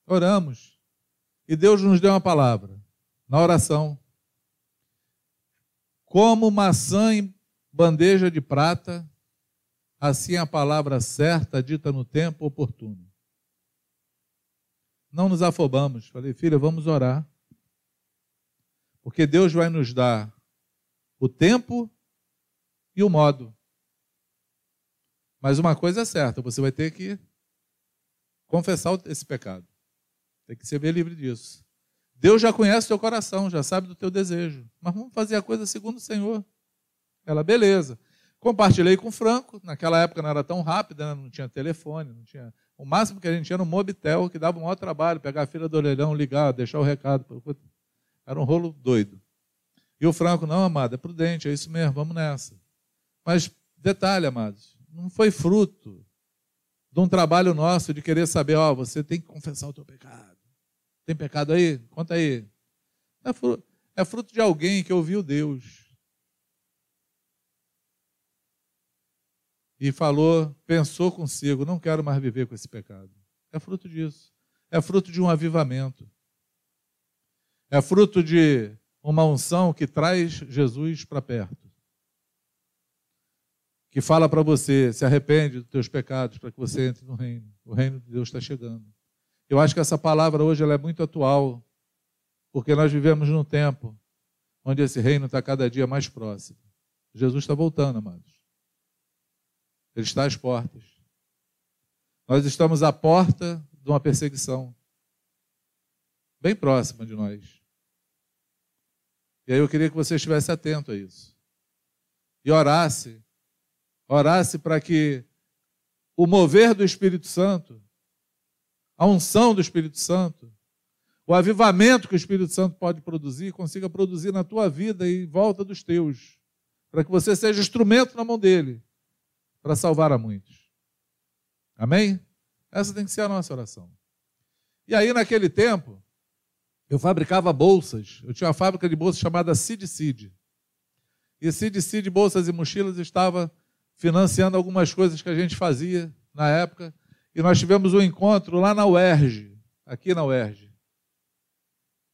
oramos. E Deus nos deu uma palavra na oração. Como maçã em bandeja de prata, assim a palavra certa dita no tempo oportuno. Não nos afobamos. Falei, filha, vamos orar. Porque Deus vai nos dar o tempo e o modo. Mas uma coisa é certa, você vai ter que confessar esse pecado. Tem que ser bem livre disso. Deus já conhece o teu coração, já sabe do teu desejo. Mas vamos fazer a coisa segundo o Senhor. Ela, beleza. Compartilhei com o Franco, naquela época não era tão rápida, né? não tinha telefone, não tinha. O máximo que a gente tinha era um mobitel, que dava um maior trabalho, pegar a fila do orelhão, ligar, deixar o recado. Era um rolo doido. E o Franco, não, amado, é prudente, é isso mesmo, vamos nessa. Mas, detalhe, amados, não foi fruto de um trabalho nosso de querer saber, ó, você tem que confessar o teu pecado. Tem pecado aí? Conta aí. É fruto, é fruto de alguém que ouviu Deus. E falou, pensou consigo, não quero mais viver com esse pecado. É fruto disso. É fruto de um avivamento. É fruto de uma unção que traz Jesus para perto. Que fala para você, se arrepende dos teus pecados para que você entre no reino. O reino de Deus está chegando. Eu acho que essa palavra hoje ela é muito atual, porque nós vivemos num tempo onde esse reino está cada dia mais próximo. Jesus está voltando, amados. Ele está às portas. Nós estamos à porta de uma perseguição, bem próxima de nós. E aí eu queria que você estivesse atento a isso. E orasse, orasse para que o mover do Espírito Santo a unção do Espírito Santo, o avivamento que o Espírito Santo pode produzir, consiga produzir na tua vida e em volta dos teus, para que você seja instrumento na mão dele, para salvar a muitos. Amém? Essa tem que ser a nossa oração. E aí, naquele tempo, eu fabricava bolsas. Eu tinha uma fábrica de bolsas chamada Cid Cid. E Cid Cid Bolsas e Mochilas estava financiando algumas coisas que a gente fazia na época. E nós tivemos um encontro lá na UERJ, aqui na UERJ.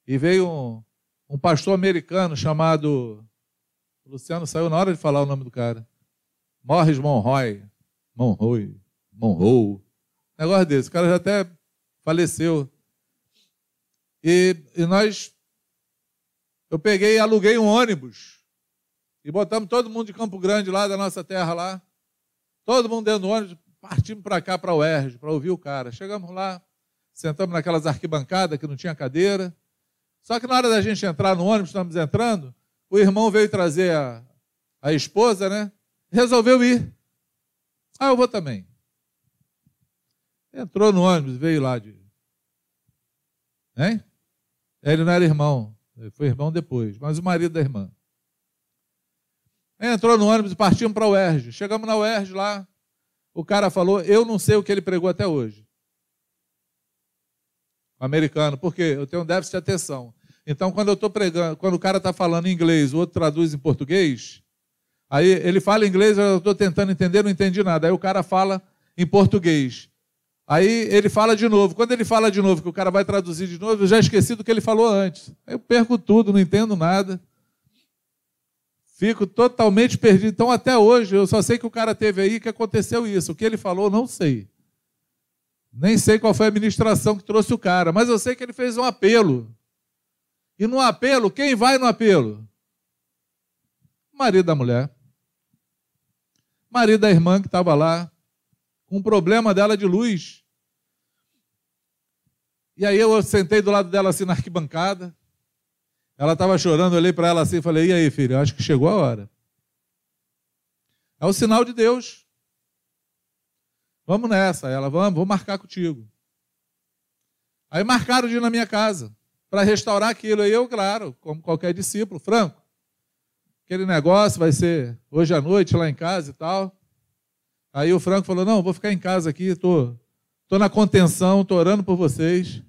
E veio um, um pastor americano chamado. O Luciano saiu na hora de falar o nome do cara. Morris Monroy. Monroy. Monroe. Negócio desse. O cara já até faleceu. E, e nós. Eu peguei e aluguei um ônibus. E botamos todo mundo de Campo Grande lá, da nossa terra lá. Todo mundo dentro do ônibus partimos para cá, para o UERJ, para ouvir o cara. Chegamos lá, sentamos naquelas arquibancadas que não tinha cadeira. Só que na hora da gente entrar no ônibus, estamos entrando, o irmão veio trazer a, a esposa, né? Resolveu ir. Ah, eu vou também. Entrou no ônibus, veio lá de. Hein? Ele não era irmão, ele foi irmão depois, mas o marido da irmã. Entrou no ônibus e partimos para o UERJ. Chegamos na UERJ lá, o cara falou, eu não sei o que ele pregou até hoje. O americano, porque eu tenho um déficit de atenção. Então, quando eu estou pregando, quando o cara está falando em inglês, o outro traduz em português, aí ele fala inglês, eu estou tentando entender, não entendi nada. Aí o cara fala em português. Aí ele fala de novo. Quando ele fala de novo, que o cara vai traduzir de novo, eu já esqueci do que ele falou antes. Eu perco tudo, não entendo nada. Fico totalmente perdido. Então, até hoje, eu só sei que o cara teve aí que aconteceu isso. O que ele falou, não sei. Nem sei qual foi a administração que trouxe o cara, mas eu sei que ele fez um apelo. E no apelo, quem vai no apelo? marido da mulher. Marido da irmã que estava lá, com um problema dela de luz. E aí eu sentei do lado dela assim na arquibancada. Ela estava chorando, eu olhei para ela assim e falei: E aí, filho, acho que chegou a hora. É o sinal de Deus. Vamos nessa. Ela, vamos, vou marcar contigo. Aí marcaram de ir na minha casa para restaurar aquilo. Aí eu, claro, como qualquer discípulo, franco. Aquele negócio vai ser hoje à noite lá em casa e tal. Aí o Franco falou: Não, vou ficar em casa aqui, tô, tô na contenção, estou orando por vocês.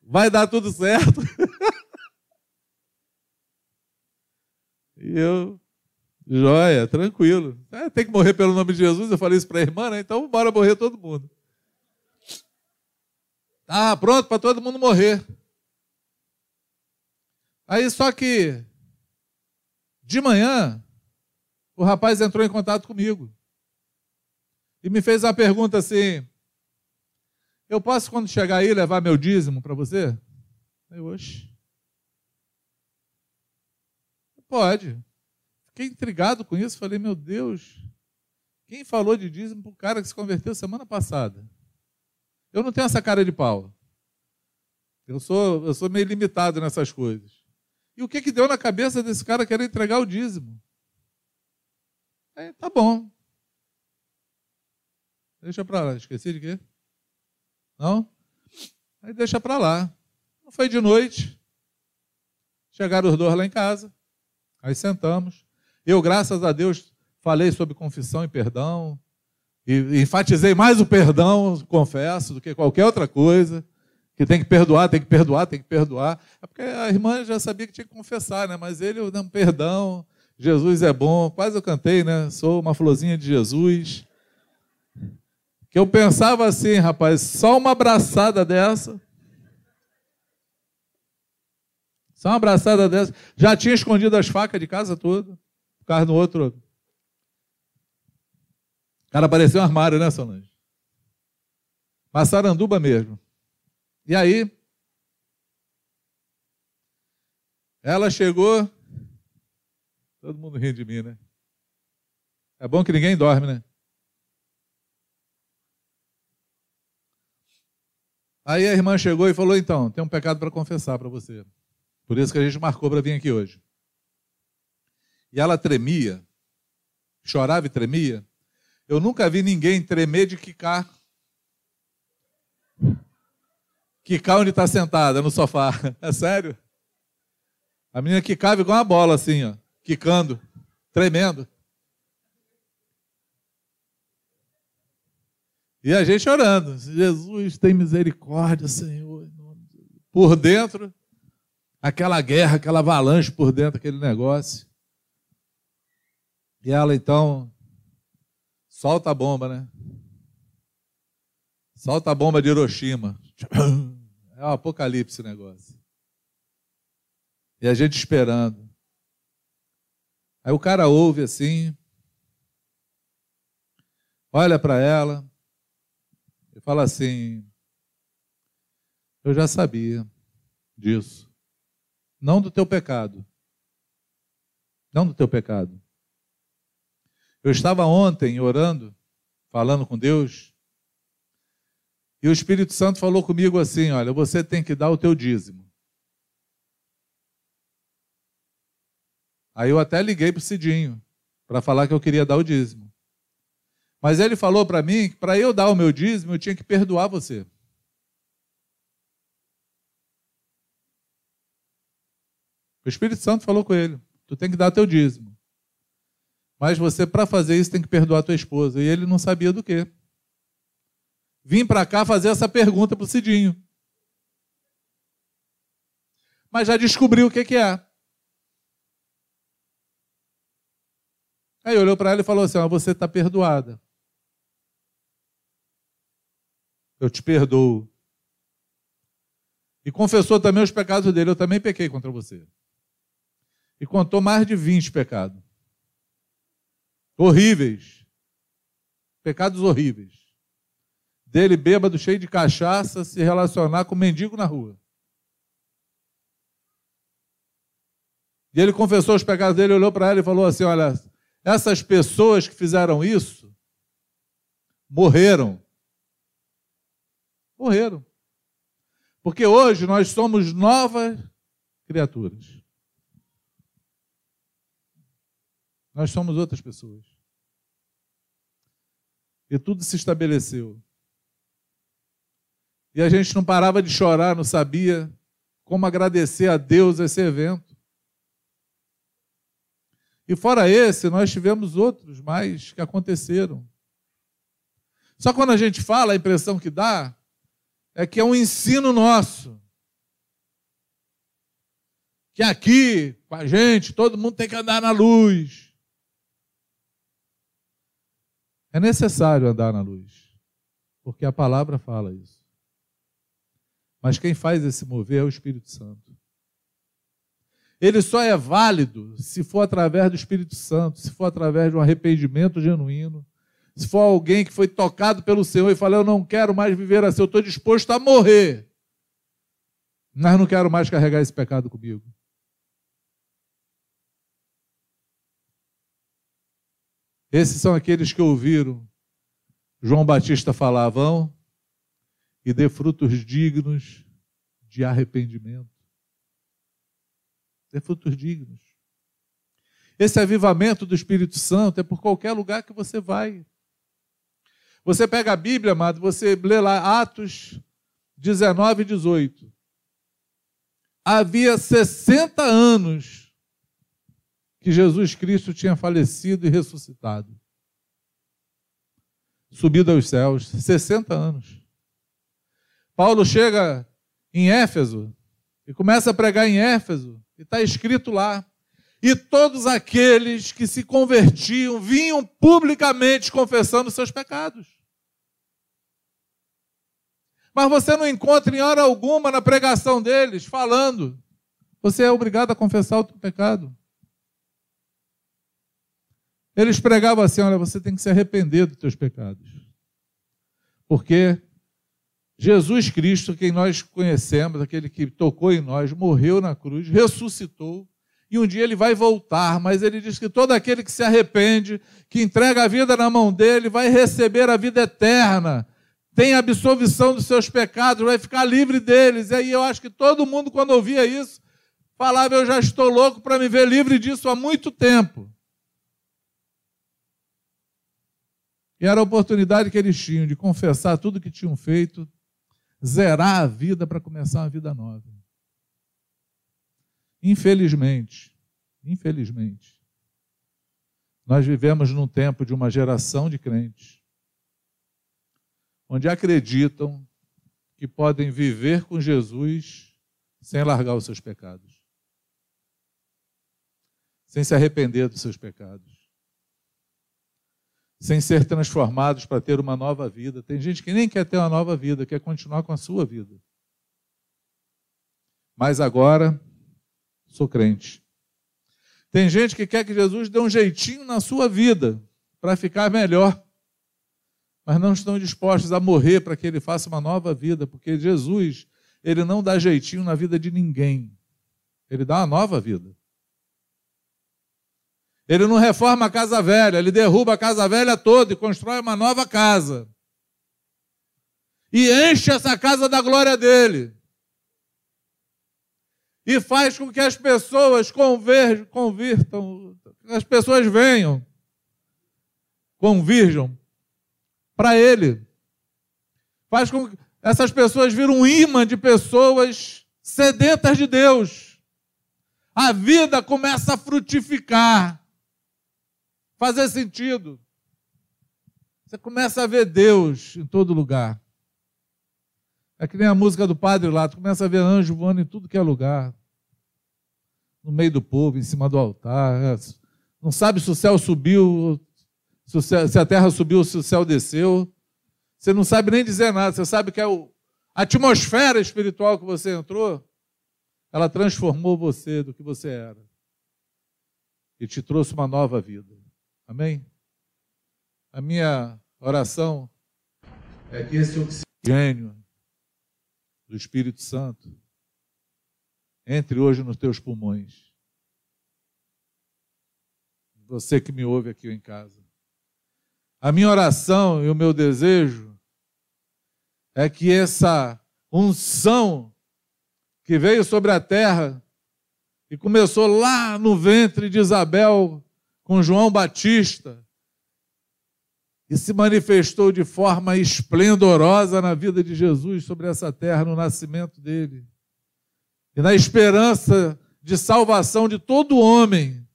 Vai dar tudo certo. e eu, Joia, tranquilo. É, tem que morrer pelo nome de Jesus. Eu falei isso para a irmã, né? Então bora morrer todo mundo. Ah, pronto para todo mundo morrer. Aí só que de manhã o rapaz entrou em contato comigo e me fez uma pergunta assim: Eu posso quando chegar aí levar meu dízimo para você? Eu, oxe. Pode. Fiquei intrigado com isso, falei, meu Deus, quem falou de dízimo para o cara que se converteu semana passada? Eu não tenho essa cara de pau. Eu sou, eu sou meio limitado nessas coisas. E o que, que deu na cabeça desse cara querer entregar o dízimo? É, tá bom. Deixa para lá. Esqueci de quê? Não? Aí deixa para lá. Foi de noite. Chegaram os dois lá em casa. Aí sentamos. Eu, graças a Deus, falei sobre confissão e perdão. E enfatizei mais o perdão, confesso, do que qualquer outra coisa. Que tem que perdoar, tem que perdoar, tem que perdoar. É porque a irmã já sabia que tinha que confessar, né? Mas ele, não, perdão, Jesus é bom. Quase eu cantei, né? Sou uma florzinha de Jesus. Que eu pensava assim, rapaz, só uma abraçada dessa. Só uma abraçada dessa. Já tinha escondido as facas de casa toda carro no outro. O cara parecia um armário, né, Solange? Massaranduba mesmo. E aí, ela chegou, todo mundo rindo de mim, né? É bom que ninguém dorme, né? Aí a irmã chegou e falou: então, tem um pecado para confessar para você. Por isso que a gente marcou para vir aqui hoje e ela tremia, chorava e tremia. Eu nunca vi ninguém tremer de quicar. Quicar onde está sentada, no sofá. É sério? A menina quicava igual uma bola, assim, ó, quicando, tremendo. E a gente orando. Jesus tem misericórdia, Senhor. Por dentro, aquela guerra, aquela avalanche por dentro, aquele negócio. E ela então solta a bomba, né? Solta a bomba de Hiroshima. É um apocalipse o negócio. E a gente esperando. Aí o cara ouve assim, olha para ela e fala assim: Eu já sabia disso. Não do teu pecado. Não do teu pecado. Eu estava ontem orando, falando com Deus, e o Espírito Santo falou comigo assim: olha, você tem que dar o teu dízimo. Aí eu até liguei para o Cidinho para falar que eu queria dar o dízimo. Mas ele falou para mim que para eu dar o meu dízimo eu tinha que perdoar você. O Espírito Santo falou com ele: tu tem que dar teu dízimo. Mas você, para fazer isso, tem que perdoar tua esposa. E ele não sabia do que. Vim para cá fazer essa pergunta para o Cidinho. Mas já descobriu o que, que é. Aí olhou para ela e falou assim: Você está perdoada. Eu te perdoo. E confessou também os pecados dele. Eu também pequei contra você. E contou mais de 20 pecados. Horríveis. Pecados horríveis. Dele, bêbado, cheio de cachaça, se relacionar com um mendigo na rua. E ele confessou os pecados dele, olhou para ela e falou assim: Olha, essas pessoas que fizeram isso morreram. Morreram. Porque hoje nós somos novas criaturas. Nós somos outras pessoas. E tudo se estabeleceu. E a gente não parava de chorar, não sabia como agradecer a Deus esse evento. E fora esse, nós tivemos outros mais que aconteceram. Só quando a gente fala, a impressão que dá é que é um ensino nosso. Que aqui, com a gente, todo mundo tem que andar na luz. É necessário andar na luz, porque a palavra fala isso. Mas quem faz esse mover é o Espírito Santo. Ele só é válido se for através do Espírito Santo, se for através de um arrependimento genuíno, se for alguém que foi tocado pelo Senhor e fala: Eu não quero mais viver assim, eu estou disposto a morrer, mas não quero mais carregar esse pecado comigo. Esses são aqueles que ouviram João Batista falar: vão e dê frutos dignos de arrependimento ter frutos dignos. Esse avivamento do Espírito Santo é por qualquer lugar que você vai. Você pega a Bíblia, amado, você lê lá Atos 19 e 18. Havia 60 anos que Jesus Cristo tinha falecido e ressuscitado. Subido aos céus, 60 anos. Paulo chega em Éfeso e começa a pregar em Éfeso. E está escrito lá. E todos aqueles que se convertiam vinham publicamente confessando seus pecados. Mas você não encontra em hora alguma na pregação deles falando. Você é obrigado a confessar o seu pecado. Eles pregavam assim: olha, você tem que se arrepender dos seus pecados. Porque Jesus Cristo, quem nós conhecemos, aquele que tocou em nós, morreu na cruz, ressuscitou, e um dia ele vai voltar, mas ele diz que todo aquele que se arrepende, que entrega a vida na mão dele, vai receber a vida eterna, tem absolvição dos seus pecados, vai ficar livre deles. E aí eu acho que todo mundo, quando ouvia isso, falava: Eu já estou louco para me ver livre disso há muito tempo. E era a oportunidade que eles tinham de confessar tudo que tinham feito, zerar a vida para começar uma vida nova. Infelizmente, infelizmente, nós vivemos num tempo de uma geração de crentes onde acreditam que podem viver com Jesus sem largar os seus pecados, sem se arrepender dos seus pecados sem ser transformados para ter uma nova vida. Tem gente que nem quer ter uma nova vida, quer continuar com a sua vida. Mas agora sou crente. Tem gente que quer que Jesus dê um jeitinho na sua vida para ficar melhor, mas não estão dispostos a morrer para que ele faça uma nova vida, porque Jesus, ele não dá jeitinho na vida de ninguém. Ele dá uma nova vida. Ele não reforma a casa velha, ele derruba a casa velha toda e constrói uma nova casa. E enche essa casa da glória dele. e faz com que as pessoas conver, convirtam, as pessoas venham, convirjam para Ele. Faz com que essas pessoas viram um imã de pessoas sedentas de Deus. A vida começa a frutificar, fazer sentido. Você começa a ver Deus em todo lugar. É que nem a música do padre lá, tu começa a ver anjo voando em tudo que é lugar. No meio do povo, em cima do altar. É, não sabe se o céu subiu, se, a terra subiu, se o céu desceu. Você não sabe nem dizer nada. Você sabe que é o, a atmosfera espiritual que você entrou, ela transformou você do que você era. E te trouxe uma nova vida. Amém? A minha oração é que esse oxigênio do Espírito Santo entre hoje nos teus pulmões. Você que me ouve aqui em casa. A minha oração e o meu desejo é que essa unção que veio sobre a terra e começou lá no ventre de Isabel com João Batista e se manifestou de forma esplendorosa na vida de Jesus sobre essa terra, no nascimento dele. E na esperança de salvação de todo homem.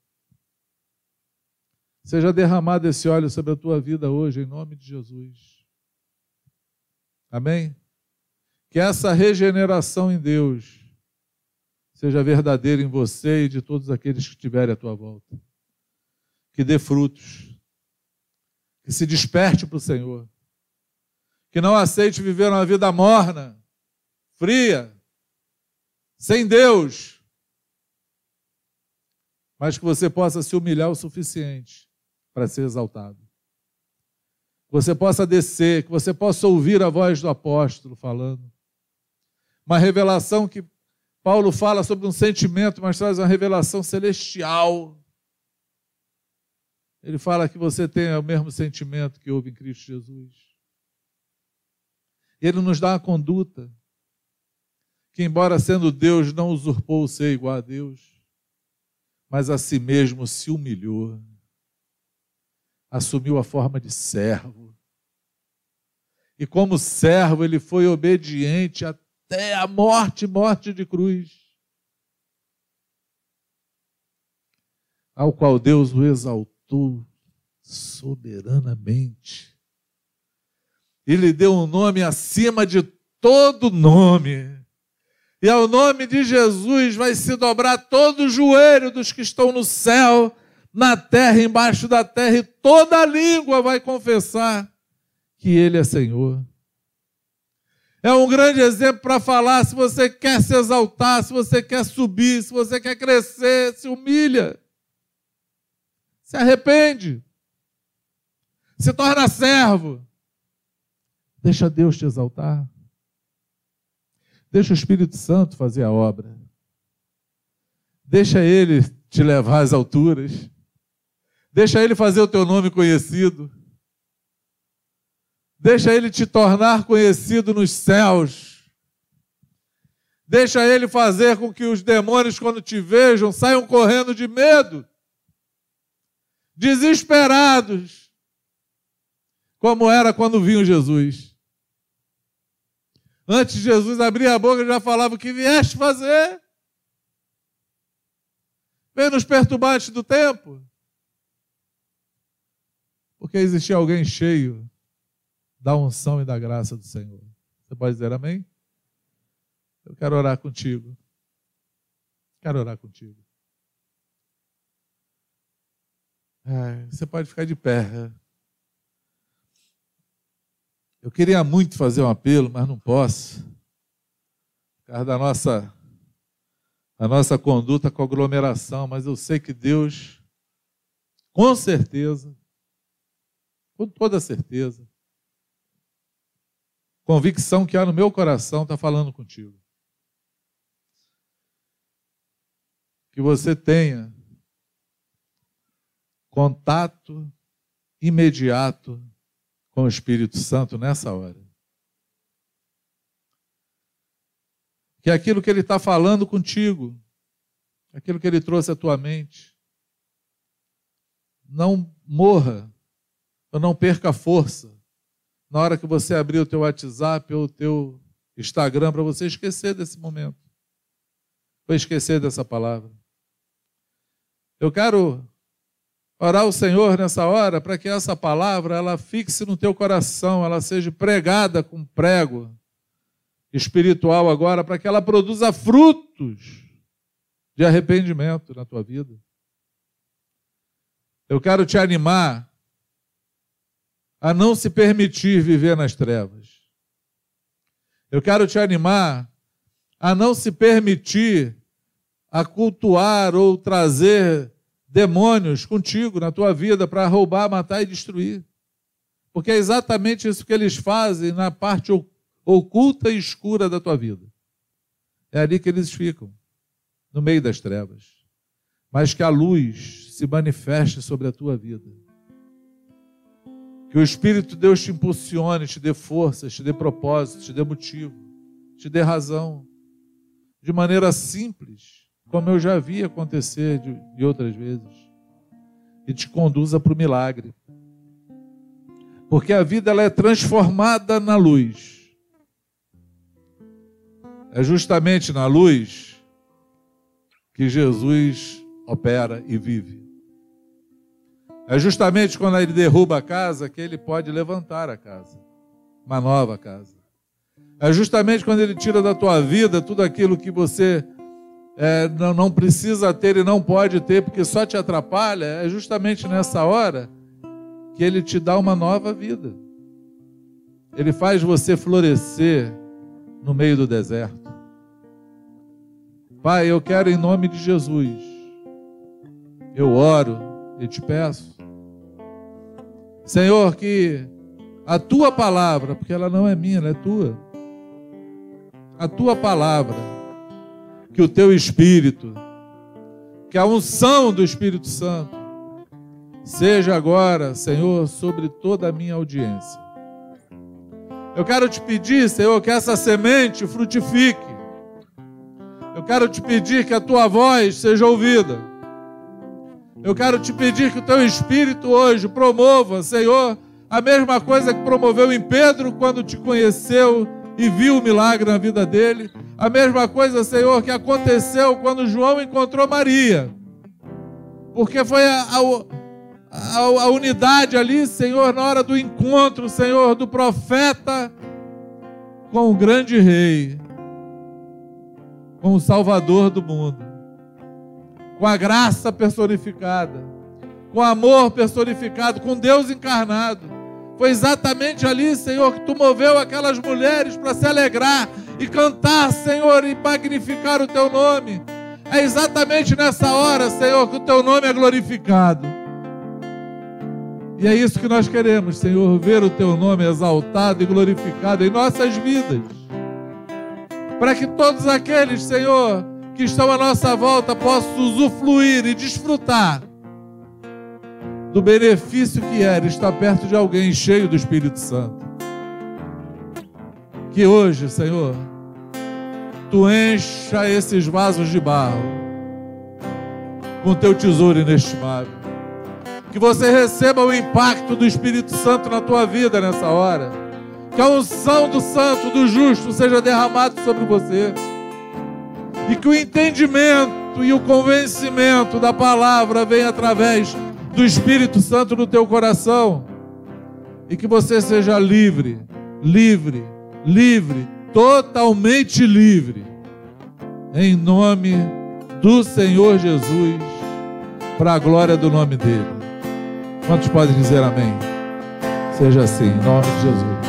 Seja derramado esse óleo sobre a tua vida hoje, em nome de Jesus. Amém? Que essa regeneração em Deus seja verdadeira em você e de todos aqueles que estiverem à tua volta. Que dê frutos que se desperte para o Senhor, que não aceite viver uma vida morna, fria, sem Deus, mas que você possa se humilhar o suficiente para ser exaltado. Que você possa descer, que você possa ouvir a voz do apóstolo falando. Uma revelação que Paulo fala sobre um sentimento, mas traz uma revelação celestial ele fala que você tem o mesmo sentimento que houve em Cristo Jesus. Ele nos dá uma conduta que, embora sendo Deus, não usurpou o ser igual a Deus, mas a si mesmo se humilhou, assumiu a forma de servo. E como servo, ele foi obediente até a morte morte de cruz. Ao qual Deus o exaltou tratou soberanamente. Ele deu um nome acima de todo nome. E ao nome de Jesus vai se dobrar todo o joelho dos que estão no céu, na terra, embaixo da terra, e toda língua vai confessar que Ele é Senhor. É um grande exemplo para falar: se você quer se exaltar, se você quer subir, se você quer crescer, se humilha. Se arrepende. Se torna servo. Deixa Deus te exaltar. Deixa o Espírito Santo fazer a obra. Deixa ele te levar às alturas. Deixa ele fazer o teu nome conhecido. Deixa ele te tornar conhecido nos céus. Deixa ele fazer com que os demônios, quando te vejam, saiam correndo de medo desesperados, como era quando vinham Jesus. Antes Jesus abrir a boca, já falava o que vieste fazer. Vem nos perturbar do tempo. Porque existia alguém cheio da unção e da graça do Senhor. Você pode dizer amém? Eu quero orar contigo. Quero orar contigo. É, você pode ficar de pé. É. Eu queria muito fazer um apelo, mas não posso. Por causa da nossa, da nossa conduta com aglomeração, mas eu sei que Deus, com certeza, com toda certeza, convicção que há no meu coração está falando contigo. Que você tenha contato imediato com o Espírito Santo nessa hora. que aquilo que Ele está falando contigo, aquilo que Ele trouxe à tua mente, não morra, ou não perca força na hora que você abrir o teu WhatsApp ou o teu Instagram para você esquecer desse momento. Foi esquecer dessa palavra. Eu quero orar ao Senhor nessa hora para que essa palavra ela fixe no teu coração, ela seja pregada com prego espiritual agora, para que ela produza frutos de arrependimento na tua vida. Eu quero te animar a não se permitir viver nas trevas. Eu quero te animar a não se permitir a cultuar ou trazer demônios contigo na tua vida para roubar, matar e destruir. Porque é exatamente isso que eles fazem na parte oculta e escura da tua vida. É ali que eles ficam, no meio das trevas. Mas que a luz se manifeste sobre a tua vida. Que o Espírito de Deus te impulsione, te dê força, te dê propósito, te dê motivo, te dê razão. De maneira simples como eu já vi acontecer de, de outras vezes, e te conduza para o milagre. Porque a vida ela é transformada na luz. É justamente na luz que Jesus opera e vive. É justamente quando ele derruba a casa que ele pode levantar a casa, uma nova casa. É justamente quando ele tira da tua vida tudo aquilo que você é, não, não precisa ter e não pode ter porque só te atrapalha, é justamente nessa hora que ele te dá uma nova vida. Ele faz você florescer no meio do deserto. Pai, eu quero em nome de Jesus, eu oro e te peço, Senhor, que a tua palavra, porque ela não é minha, ela é tua, a tua palavra, que o teu Espírito, que a unção do Espírito Santo, seja agora, Senhor, sobre toda a minha audiência. Eu quero te pedir, Senhor, que essa semente frutifique. Eu quero te pedir que a tua voz seja ouvida. Eu quero te pedir que o teu espírito hoje promova, Senhor, a mesma coisa que promoveu em Pedro quando te conheceu e viu o milagre na vida dele. A mesma coisa, Senhor, que aconteceu quando João encontrou Maria. Porque foi a, a, a, unidade ali, Senhor, na hora do encontro, Senhor, do profeta com o grande rei, com o Salvador do mundo, com a graça personificada, com o amor personificado, com Deus encarnado. Foi exatamente ali, Senhor, que tu moveu aquelas mulheres para se alegrar e cantar, Senhor, e magnificar o teu nome. É exatamente nessa hora, Senhor, que o teu nome é glorificado. E é isso que nós queremos, Senhor, ver o teu nome exaltado e glorificado em nossas vidas. Para que todos aqueles, Senhor, que estão à nossa volta possam usufruir e desfrutar do benefício que era estar perto de alguém cheio do Espírito Santo. Que hoje, Senhor, tu encha esses vasos de barro com teu tesouro inestimável. Que você receba o impacto do Espírito Santo na tua vida nessa hora. Que a unção do santo, do justo, seja derramado sobre você. E que o entendimento e o convencimento da palavra venha através do Espírito Santo no teu coração e que você seja livre, livre, livre, totalmente livre, em nome do Senhor Jesus, para a glória do nome dele. Quantos podem dizer amém? Seja assim, em nome de Jesus.